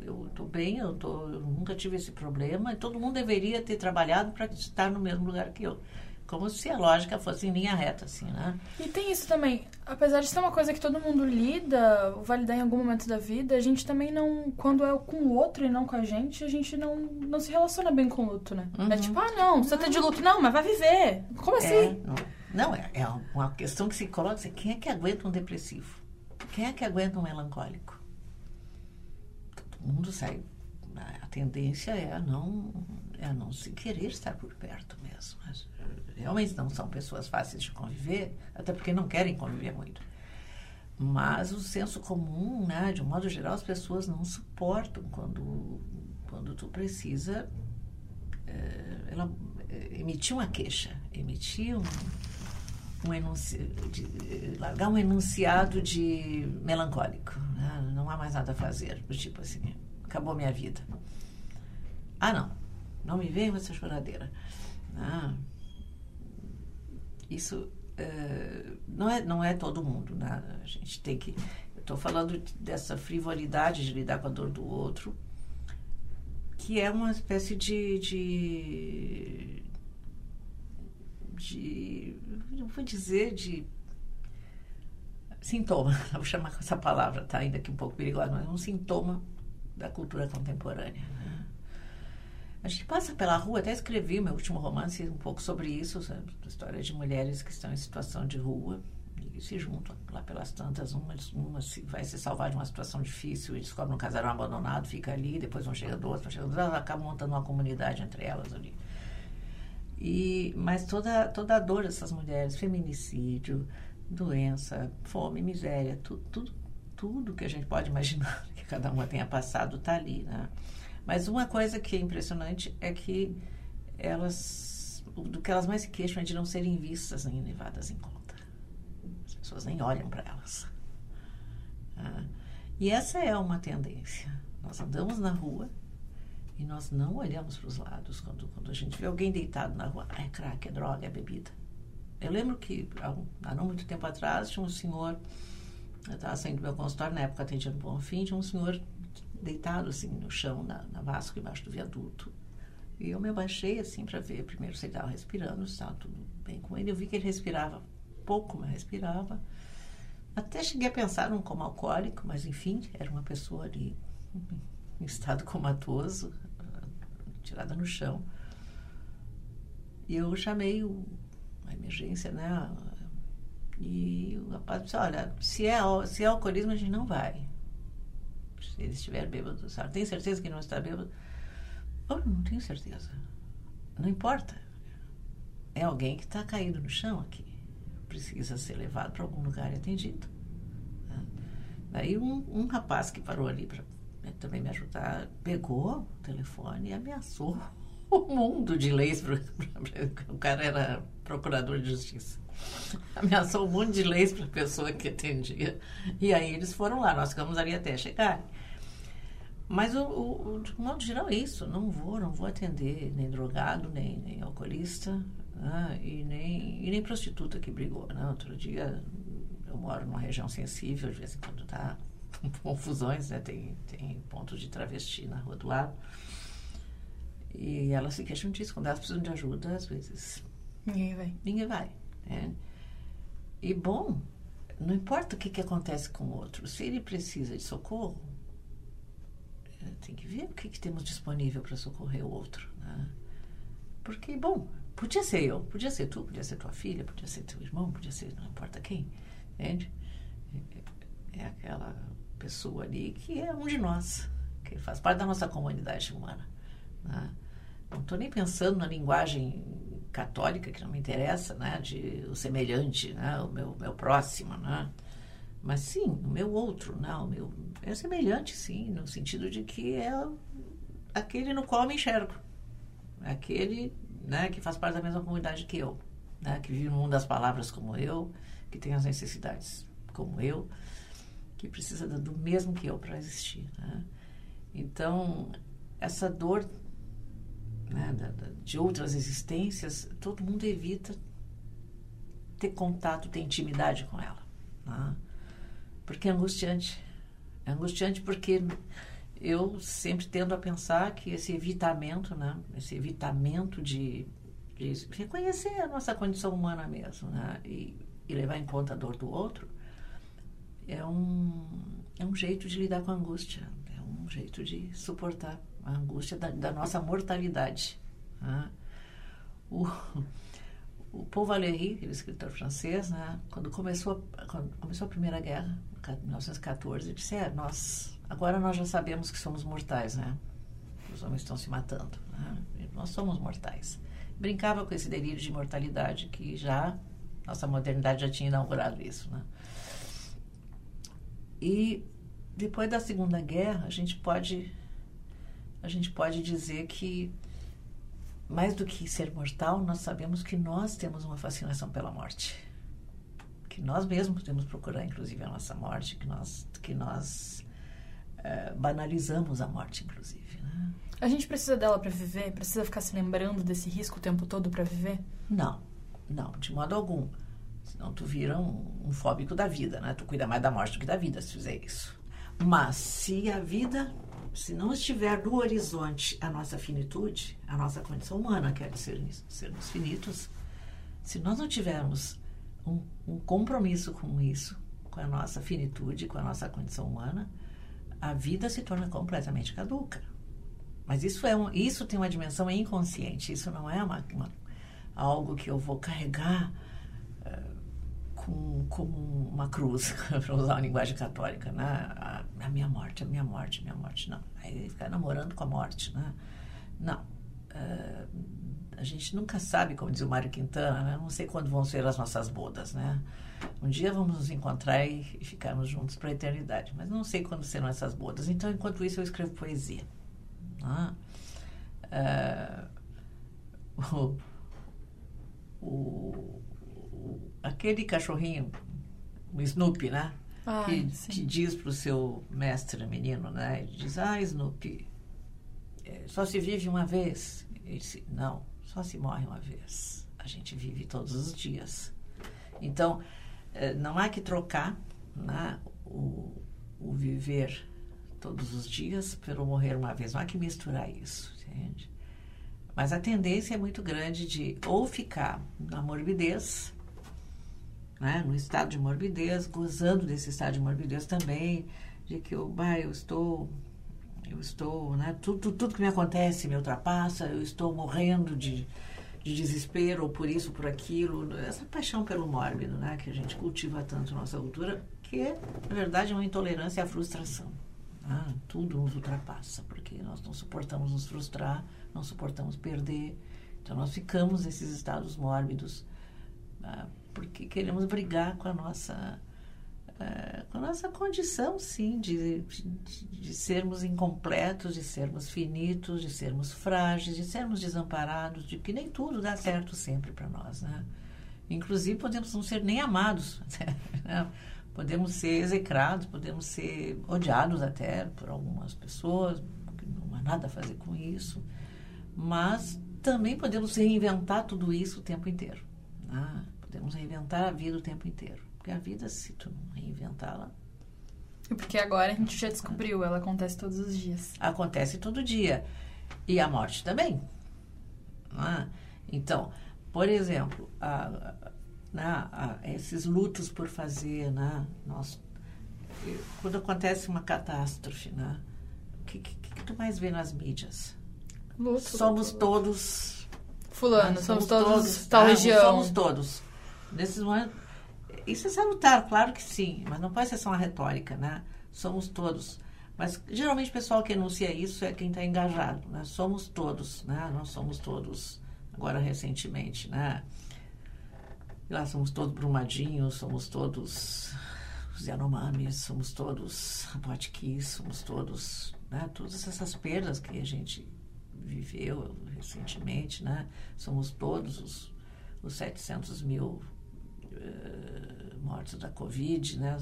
eu estou bem, eu, tô, eu nunca tive esse problema, e todo mundo deveria ter trabalhado para estar no mesmo lugar que eu como se a lógica fosse em linha reta, assim, né? E tem isso também. Apesar de ser uma coisa que todo mundo lida, validar em algum momento da vida, a gente também não. Quando é com o outro e não com a gente, a gente não, não se relaciona bem com o luto, né? É uhum. É tipo, ah, não, você não. tá de luto. Não, mas vai viver. Como assim? É, não, não é, é uma questão que se coloca assim, quem é que aguenta um depressivo? Quem é que aguenta um melancólico? Todo mundo sai. A tendência é não, é a não se querer estar por perto mesmo. Realmente não são pessoas fáceis de conviver, até porque não querem conviver muito. Mas o senso comum, né, de um modo geral, as pessoas não suportam quando, quando tu precisa é, ela, é, emitir uma queixa, emitir um, um enunciado, de, largar um enunciado de melancólico. Né? Não há mais nada a fazer, do tipo assim, acabou minha vida. Ah, não, não me venha essa choradeira. Ah, isso uh, não, é, não é todo mundo, né? A gente tem que. Estou falando dessa frivolidade de lidar com a dor do outro, que é uma espécie de. de, de não vou dizer de sintoma, vou chamar essa palavra, tá ainda que um pouco perigosa, mas um sintoma da cultura contemporânea. Né? A gente passa pela rua, até escrevi meu último romance um pouco sobre isso, sabe? história de mulheres que estão em situação de rua e se juntam lá pelas tantas, uma, uma vai se salvar de uma situação difícil e descobre um casarão abandonado, fica ali, depois vão chegando outras, vão chegando outras, elas acabam montando uma comunidade entre elas ali. E, mas toda, toda a dor dessas mulheres, feminicídio, doença, fome, miséria, tudo, tudo, tudo que a gente pode imaginar que cada uma tenha passado está ali, né? Mas uma coisa que é impressionante é que elas, do que elas mais se queixam é de não serem vistas nem levadas em conta. As pessoas nem olham para elas. Ah, e essa é uma tendência. Nós andamos na rua e nós não olhamos para os lados quando, quando a gente vê alguém deitado na rua. É crack, é droga, é bebida. Eu lembro que, há não muito tempo atrás, tinha um senhor, eu estava saindo do meu consultório, na época atendia no Bonfim, tinha um senhor deitado assim no chão, na, na Vasco, embaixo do viaduto. E eu me abaixei assim para ver primeiro se ele estava respirando, se estava tudo bem com ele. Eu vi que ele respirava pouco, mas respirava. Até cheguei a pensar num como alcoólico, mas enfim, era uma pessoa ali em estado comatoso, tirada no chão. E eu chamei o, a emergência, né? E o rapaz disse, olha, se é, se é alcoolismo, a gente não vai. Se ele estiver bêbado, sabe? Tem certeza que não está bêbado? Eu não tenho certeza. Não importa. É alguém que está caído no chão aqui. Precisa ser levado para algum lugar e atendido. Né? Daí um, um rapaz que parou ali para também me ajudar, pegou o telefone e ameaçou o mundo de leis. o cara era procurador de justiça. Ameaçou um monte de leis para a pessoa que atendia. E aí eles foram lá, nós ficamos ali até chegar. Mas o, o, de modo geral é isso. Não vou, não vou atender nem drogado, nem, nem alcoolista, né? e, nem, e nem prostituta que brigou. Né? Outro dia eu moro numa região sensível, de vez em quando tá confusões, né? Tem, tem pontos de travesti na rua do lado. E elas se queixam disso. Quando elas precisam de ajuda, às vezes. Ninguém vai. Ninguém vai. Né? E bom, não importa o que, que acontece com o outro. Se ele precisa de socorro, eh, tem que ver o que, que temos disponível para socorrer o outro. Né? Porque, bom, podia ser eu, podia ser tu, podia ser tua filha, podia ser teu irmão, podia ser não importa quem. Entende? É aquela pessoa ali que é um de nós, que faz parte da nossa comunidade humana. Né? Não estou nem pensando na linguagem católica, que não me interessa, né? de o semelhante, né? o meu, meu próximo. Né? Mas sim, o meu outro, né? o meu, é semelhante, sim, no sentido de que é aquele no qual eu me enxergo. É aquele né, que faz parte da mesma comunidade que eu, né? que vive no mundo das palavras como eu, que tem as necessidades como eu que precisa do mesmo que eu para existir. Né? Então, essa dor né, de outras existências, todo mundo evita ter contato, ter intimidade com ela. Né? Porque é angustiante. É angustiante porque eu sempre tendo a pensar que esse evitamento, né, esse evitamento de, de reconhecer a nossa condição humana mesmo né, e, e levar em conta a dor do outro, é um, é um jeito de lidar com a angústia, jeito de suportar a angústia da, da nossa mortalidade. Né? O, o Paul Valéry, aquele escritor francês, né, quando, começou, quando começou a Primeira Guerra, em 1914, ele disse: é, nós, agora nós já sabemos que somos mortais, né? Os homens estão se matando. Né? Nós somos mortais. Brincava com esse delírio de mortalidade que já, nossa modernidade já tinha inaugurado isso, né? E depois da Segunda Guerra, a gente pode a gente pode dizer que mais do que ser mortal, nós sabemos que nós temos uma fascinação pela morte. Que nós mesmos temos procurar, inclusive, a nossa morte, que nós, que nós uh, banalizamos a morte, inclusive. Né? A gente precisa dela para viver? Precisa ficar se lembrando desse risco o tempo todo para viver? Não, não, de modo algum. Senão tu vira um, um fóbico da vida, né? Tu cuida mais da morte do que da vida se fizer isso. Mas se a vida, se não estiver no horizonte a nossa finitude, a nossa condição humana, que é de ser, sermos finitos, se nós não tivermos um, um compromisso com isso, com a nossa finitude, com a nossa condição humana, a vida se torna completamente caduca. Mas isso, é um, isso tem uma dimensão inconsciente, isso não é uma, uma algo que eu vou carregar com, como uma cruz, para usar a linguagem católica, né? A, a, minha morte, a minha morte, a minha morte. Não. Aí ficar namorando com a morte, né? Não. Uh, a gente nunca sabe, como diz o Mário Quintana, né? não sei quando vão ser as nossas bodas, né? Um dia vamos nos encontrar e, e ficarmos juntos para a eternidade, mas não sei quando serão essas bodas. Então, enquanto isso, eu escrevo poesia. Né? Uh, o, o aquele cachorrinho, o Snoopy, né? Ah, que, que, diz para o seu mestre menino, né? Ele diz, ah, Snoopy, é, só se vive uma vez. Ele disse, não, só se morre uma vez. A gente vive todos os dias. Então, é, não há que trocar né, o, o viver todos os dias pelo morrer uma vez. Não há que misturar isso, entende? Mas a tendência é muito grande de ou ficar na morbidez, né, no estado de morbidez, gozando desse estado de morbidez também, de que eu, bah, eu estou, eu estou, né, tudo, tudo que me acontece me ultrapassa, eu estou morrendo de, de desespero, por isso, por aquilo, essa paixão pelo mórbido, né, que a gente cultiva tanto na nossa cultura, que é, na verdade, uma intolerância à frustração. Né? Tudo nos ultrapassa, porque nós não suportamos nos frustrar, não suportamos perder, então nós ficamos nesses estados mórbidos, né? Porque queremos brigar com a nossa é, com a nossa condição, sim, de, de, de, sermos incompletos, de sermos finitos, de sermos frágeis, de sermos desamparados, de que nem tudo dá certo sempre para nós, né? Inclusive, podemos não ser nem amados, né? podemos ser execrados, podemos ser odiados até por algumas pessoas, não há nada a fazer com isso, mas também podemos reinventar tudo isso o tempo inteiro. Né? Podemos reinventar a vida o tempo inteiro. Porque a vida, se tu não reinventá-la. E porque agora a gente já descobriu, ela acontece todos os dias. Acontece todo dia. E a morte também. É? Então, por exemplo, a, a, né, a, esses lutos por fazer, né? Nós, quando acontece uma catástrofe, né? O que, que, que tu mais vê nas mídias? Luto. Somos todos. Fulano, né? somos, somos, todos, todos tal região. Somos todos. Nesses momentos, isso é salutar, claro que sim, mas não pode ser só uma retórica, né? Somos todos. Mas geralmente o pessoal que enuncia isso é quem está engajado, né? Somos todos, né? Não somos todos agora recentemente, né? E lá somos todos Brumadinhos, somos todos os Yanomamis, somos todos Botkiss, somos todos, né? Todas essas perdas que a gente viveu recentemente, né? Somos todos os, os 700 mil mortos da Covid, né?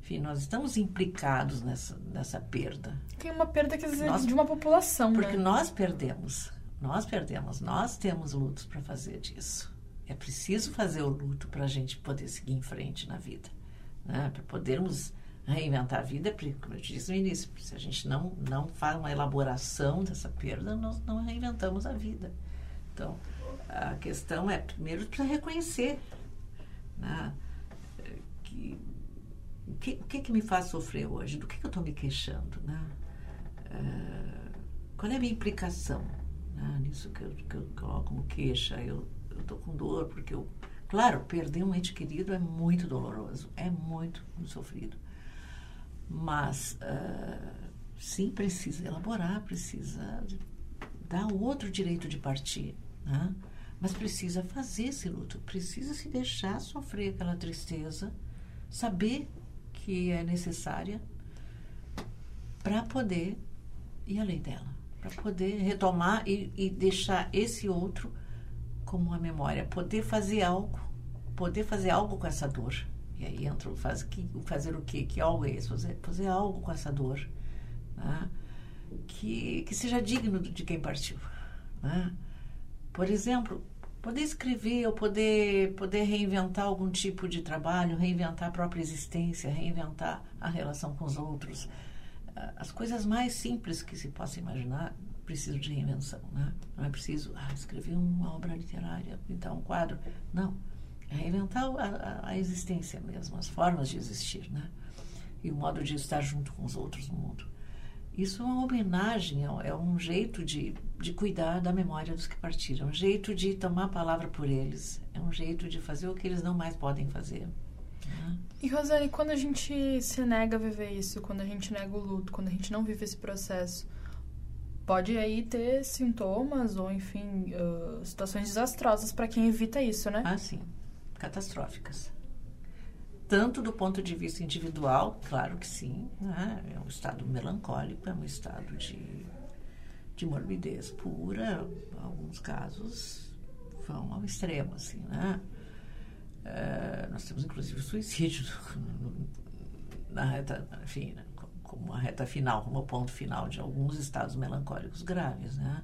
Enfim, nós estamos implicados nessa, nessa perda. Tem uma perda que dizer, nós, de uma população, Porque né? nós perdemos, nós perdemos, nós temos lutos para fazer disso. É preciso fazer o luto para a gente poder seguir em frente na vida, né? Para podermos reinventar a vida, como eu disse no início, se a gente não, não faz uma elaboração dessa perda, nós não reinventamos a vida. Então, a questão é, primeiro, para reconhecer né? Que, o que, que, que me faz sofrer hoje? Do que, que eu estou me queixando? Né? Uh, qual é a minha implicação né? nisso que eu, que eu coloco como queixa? Eu estou com dor porque eu. Claro, perder um ente querido é muito doloroso, é muito, muito sofrido. Mas, uh, sim, precisa elaborar, precisa dar outro direito de partir. Né? Mas precisa fazer esse luto, precisa se deixar sofrer aquela tristeza, saber que é necessária para poder ir além dela, para poder retomar e, e, deixar esse outro como uma memória, poder fazer algo, poder fazer algo com essa dor. E aí entra o faz, que, fazer o quê? Que always, fazer, fazer algo com essa dor. Né? Que, que seja digno de quem partiu. Né? Por exemplo, poder escrever ou poder, poder reinventar algum tipo de trabalho, reinventar a própria existência, reinventar a relação com os outros. Ah, as coisas mais simples que se possa imaginar precisam de reinvenção. Né? Não é preciso ah, escrever uma obra literária, pintar um quadro. Não. É reinventar a, a, existência mesmo, as formas de existir. Né? E o modo de estar junto com os outros no mundo. Isso é uma homenagem, é, é um jeito de, de cuidar da memória dos que partiram, é um jeito de tomar a palavra por eles, é um jeito de fazer o que eles não mais podem fazer. Né? E Rosane, quando a gente se nega a viver isso, quando a gente nega o luto, quando a gente não vive esse processo, pode aí ter sintomas ou, enfim, uh, situações desastrosas para quem evita isso, né? Ah, sim. Catastróficas tanto do ponto de vista individual, claro que sim, né? é um estado melancólico, é um estado de, de morbidez pura, alguns casos vão ao extremo, assim, né? É, nós temos inclusive suicídio na reta, enfim, né? como a reta final, como o ponto final de alguns estados melancólicos graves, né?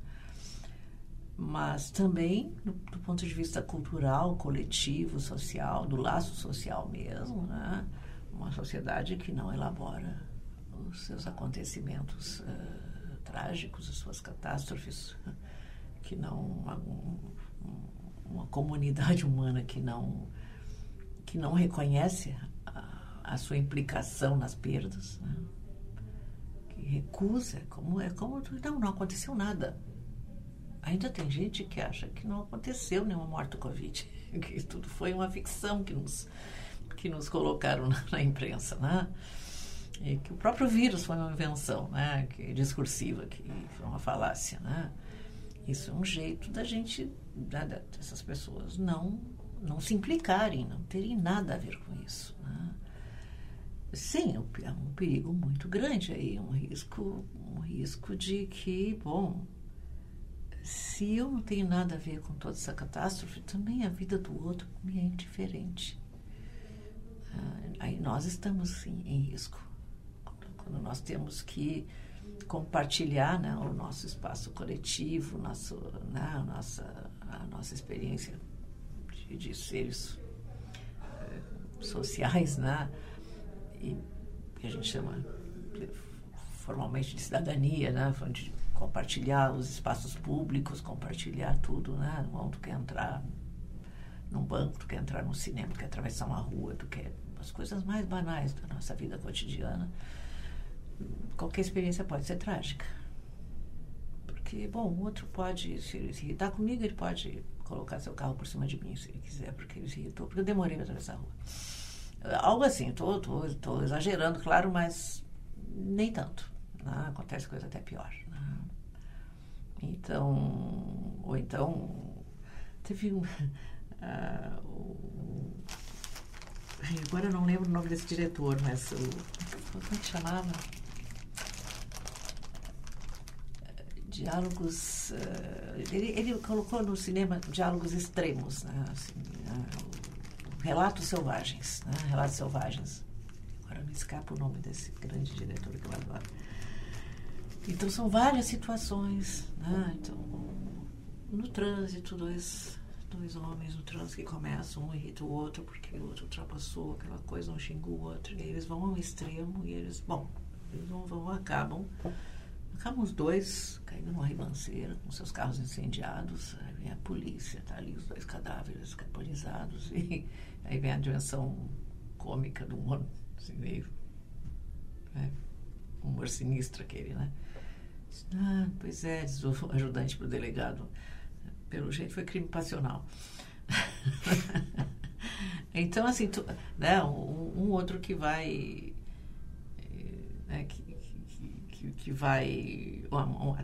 Mas também do, do, ponto de vista cultural, coletivo, social, do laço social mesmo, né? uma sociedade que não elabora os seus acontecimentos uh, trágicos, as suas catástrofes, que não uma, uma, comunidade humana que não que não reconhece a, a sua implicação nas perdas, né? que recusa, como é como não não aconteceu nada ainda tem gente que acha que não aconteceu nenhuma morte do Covid, que tudo foi uma ficção que nos, que nos colocaram na, na imprensa, né? E que o próprio vírus foi uma invenção, né? Que, discursiva, que foi uma falácia, né? Isso é um jeito da gente, né, dessas pessoas, não, não se implicarem, não terem nada a ver com isso. Né? Sim, é um perigo muito grande aí, um risco, um risco de que, bom, se eu não tenho nada a ver com toda essa catástrofe, também a vida do outro me é indiferente. Ah, aí nós estamos sim em risco. Quando nós temos que compartilhar né, o nosso espaço coletivo, nosso, né, a, nossa, a nossa experiência de, de seres é, sociais, né, e que a gente chama formalmente de cidadania, né, de compartilhar os espaços públicos, compartilhar tudo, né, onde tu quer entrar num banco, tu quer entrar no cinema, tu quer atravessar uma rua, tu quer as coisas mais banais da nossa vida cotidiana qualquer experiência pode ser trágica. Porque, bom, o outro pode, se, se irritar comigo, ele pode colocar seu carro por cima de mim, se ele quiser, porque ele se irritou, porque eu demorei para atravessar a rua. Algo assim, estou exagerando, claro, mas nem tanto. Né? Acontece coisa até pior. Né? Então, ou então, teve um. Uh, agora eu não lembro o nome desse diretor, mas o. Como é que chamava? diálogos. Uh, ele, ele, colocou no cinema diálogos extremos, né? Assim, uh, relatos selvagens, né? Relatos selvagens. Agora me escapa o nome desse grande diretor que eu adoro. Então são várias situações, né? Então, no trânsito, dois, dois homens no trânsito que começam, um irrita o outro porque o outro ultrapassou aquela coisa, um xinga o outro, e aí eles vão ao extremo e eles, bom, eles vão acabam Acabam os dois caindo numa ribanceira, com seus carros incendiados. Aí vem a polícia, tá ali os dois cadáveres carbonizados. E aí vem a dimensão cômica do humor, assim, meio. Né, humor sinistro aquele, né? Ah, pois é, diz o ajudante para o delegado. Pelo jeito foi crime passional. então, assim, tu, né, um, um, outro que vai. Né, que, que, que vai.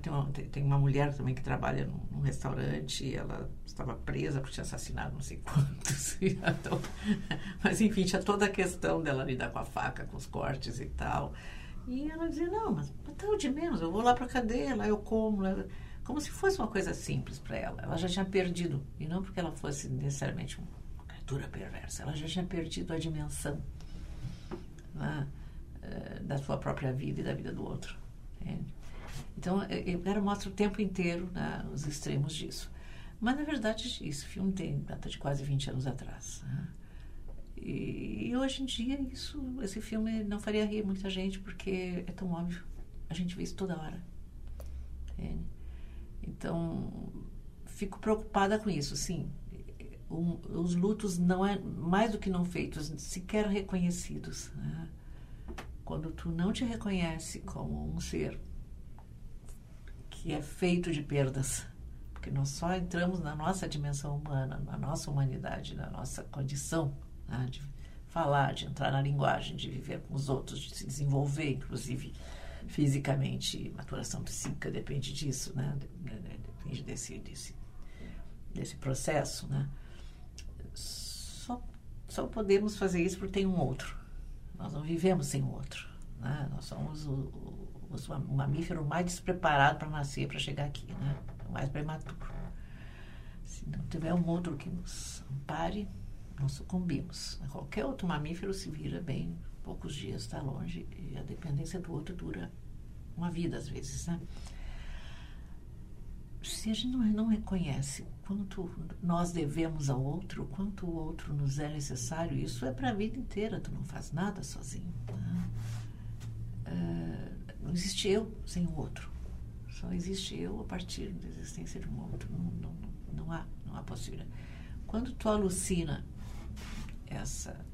Tem, uma, tem uma mulher também que trabalha num, num restaurante, ela estava presa por tinha assassinado não sei quantos. então, mas enfim, tinha toda a questão dela lidar com a faca, com os cortes e tal. E ela dizia: Não, mas tá de menos, eu vou lá para a cadeia, lá eu como. Lá... Como se fosse uma coisa simples para ela. Ela já tinha perdido, e não porque ela fosse necessariamente uma criatura perversa, ela já tinha perdido a dimensão. Né? Eh, da sua própria vida e da vida do outro. Entende? Então, eu quero mostrar o tempo inteiro né, os extremos disso. Mas, na verdade, esse filme tem data de quase 20 anos atrás. Né? E, hoje em dia, isso, esse filme não faria rir muita gente, porque é tão óbvio. A gente vê isso toda hora. Entende? Então, fico preocupada com isso, sim. Um, os lutos não é mais do que não feitos, sequer reconhecidos. Né? quando tu não te reconhece como um ser que é feito de perdas, porque nós só entramos na nossa dimensão humana, na nossa humanidade, na nossa condição né, de falar, de entrar na linguagem, de viver com os outros, de se desenvolver, inclusive fisicamente, maturação psíquica depende disso, né? Depende desse, desse, desse processo, né? Só, só podemos fazer isso porque tem um outro. Nós não vivemos sem o outro. Né? Nós somos o, o, o mamífero mais despreparado para nascer, para chegar aqui, né? o mais prematuro. Se não tiver um outro que nos ampare, nós sucumbimos. Qualquer outro mamífero se vira bem, poucos dias está longe, e a dependência do outro dura uma vida às vezes. Né? se a gente não, não reconhece quanto nós devemos ao outro, quanto o outro nos é necessário, isso é para a vida inteira, tu não faz nada sozinho. Né? Não existe eu sem o outro. Só existe eu a partir da existência de um outro. Não, não, não, há, não há possibilidade. Quando tu alucina essa,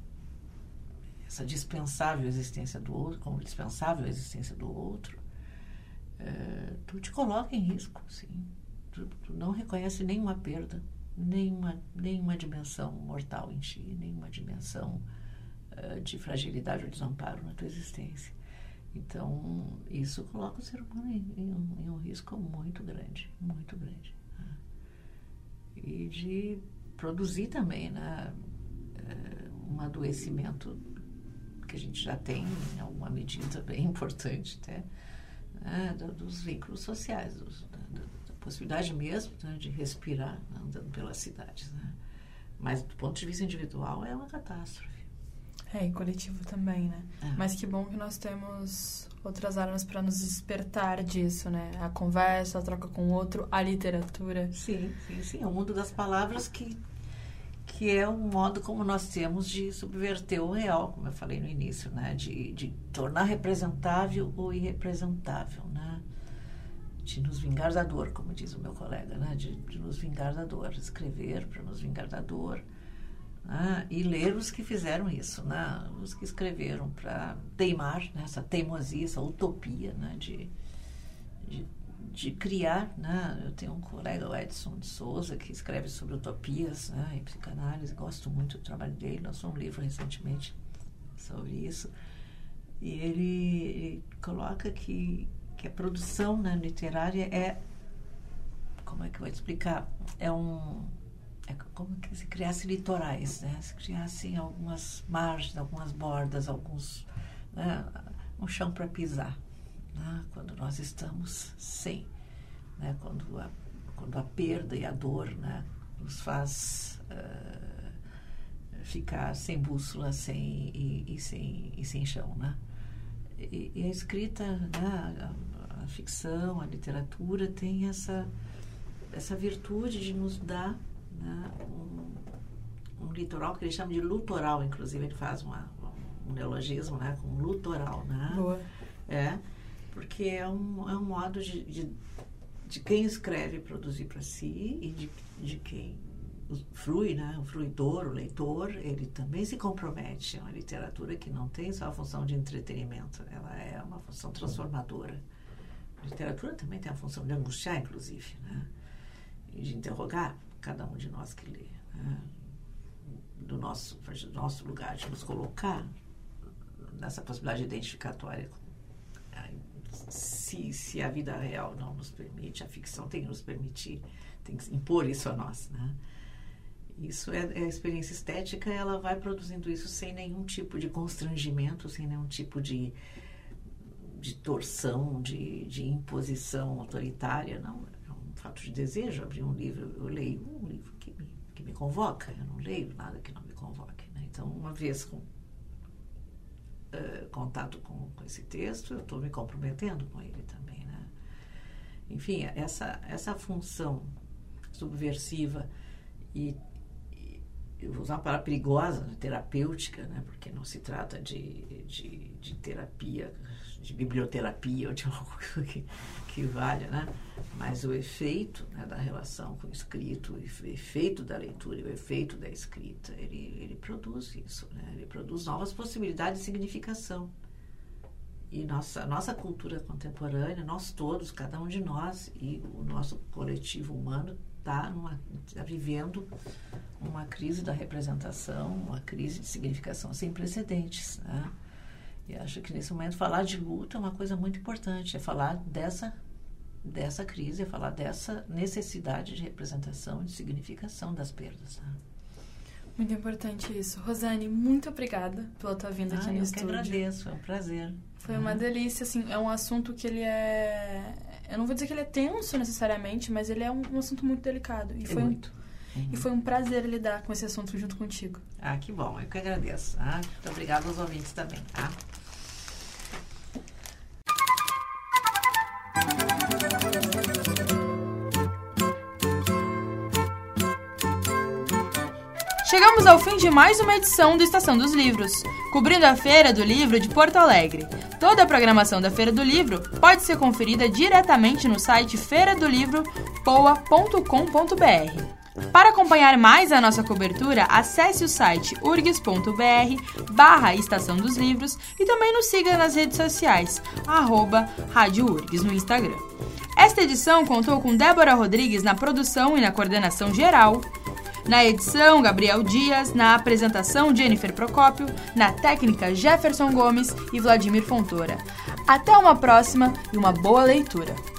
essa dispensável existência do outro, como dispensável existência do outro, uh, tu te coloca em risco, sim tu, tu não reconhece nenhuma perda, nenhuma, nenhuma dimensão mortal em ti, nenhuma dimensão uh, de fragilidade ou desamparo na tua existência. Então, isso coloca o ser humano em, em, um, em um, risco muito grande, muito grande. Né? E de produzir também né, um adoecimento que a gente já tem em alguma medida bem importante até, né, dos vínculos sociais, dos, da, da, possibilidade mesmo né, de respirar andando pelas cidades. Né? Mas do ponto de vista individual é uma catástrofe. É, e coletivo também, né? É. Mas que bom que nós temos outras armas para nos despertar disso, né? A conversa, a troca com o outro, a literatura. Sim, sim, sim. É o mundo das palavras que, que é um modo como nós temos de subverter o real, como eu falei no início, né? De, de tornar representável o irrepresentável, né? De nos vingar da dor, como diz o meu colega, né? De, de nos vingar da dor. Escrever para nos vingar da dor né? e ler os que fizeram isso, né? os que escreveram para teimar, né? essa teimosia, essa utopia né? de, de, de, criar. Né? Eu tenho um colega, o Edson de Souza, que escreve sobre utopias né? e psicanálise, gosto muito do trabalho dele, lançou um livro recentemente sobre isso. E ele, ele coloca que, que a produção né, literária é. Como é que eu vou explicar? É um é como que se criasse litorais, né? Se criassem algumas margens, algumas bordas, alguns né? um chão para pisar, né? quando nós estamos sem, né? Quando a quando a perda e a dor, né? Nos faz uh, ficar sem bússola, sem e, e, sem e sem chão, né? E, e a escrita, né? a, a ficção, a literatura tem essa essa virtude de nos dar né, um, um, litoral que ele chama de lutoral, inclusive ele faz uma, um neologismo né, com lutoral. Né? Boa. É, porque é um, é um modo de, de, de quem escreve produzir para si e de, de quem frui, né? o fruidor, o leitor, ele também se compromete. É uma literatura que não tem só a função de entretenimento, ela é uma função transformadora. A literatura também tem a função de angustiar, inclusive, né? e de interrogar cada um de nós que lê, né? do, nosso, do nosso lugar, de nos colocar nessa possibilidade identificatória. Se, se a vida real não nos permite, a ficção tem que nos permitir, tem que impor isso a nós. Né? Isso é, é a experiência estética, ela vai produzindo isso sem nenhum tipo de constrangimento, sem nenhum tipo de, de torção, de, de imposição autoritária, não fato de desejo, abrir um livro, eu leio um livro que me, que me convoca, eu não leio nada que não me convoque. Né? Então, uma vez com uh, contato com, com esse texto, eu estou me comprometendo com ele também. Né? Enfim, essa, essa função subversiva e, e eu vou usar uma palavra perigosa, né? terapêutica, né? porque não se trata de, de, de terapia de biblioterapia ou de algo que, que valha, né? Mas o efeito né, da relação com o escrito, o efeito da leitura o efeito da escrita, ele, ele produz isso, né? Ele produz novas possibilidades de significação. E nossa, nossa cultura contemporânea, nós todos, cada um de nós e o nosso coletivo humano está tá vivendo uma crise da representação, uma crise de significação sem precedentes, né? E acho que nesse momento falar de luta é uma coisa muito importante, é falar dessa dessa crise, é falar dessa necessidade de representação e de significação das perdas. Né? Muito importante isso. Rosane, muito obrigada pela tua vinda ah, aqui no eu estúdio. Eu que agradeço, é um prazer. Foi uma delícia, assim, é um assunto que ele é... Eu não vou dizer que ele é tenso necessariamente, mas ele é um, um assunto muito delicado. E é foi muito. Um, uhum. E foi um prazer lidar com esse assunto junto contigo. Ah, que bom. Eu que agradeço. Ah, muito obrigada aos ouvintes também, tá? Chegamos ao fim de mais uma edição do Estação dos Livros, cobrindo a Feira do Livro de Porto Alegre. Toda a programação da Feira do Livro pode ser conferida diretamente no site feiradolivro.poa.com.br. Para acompanhar mais a nossa cobertura, acesse o site urgs.br barra Estação dos Livros e também nos siga nas redes sociais, arroba Rádio Urgs no Instagram. Esta edição contou com Débora Rodrigues na produção e na coordenação geral. Na edição, Gabriel Dias. Na apresentação, Jennifer Procópio. Na técnica, Jefferson Gomes e Vladimir Fontoura. Até uma próxima e uma boa leitura!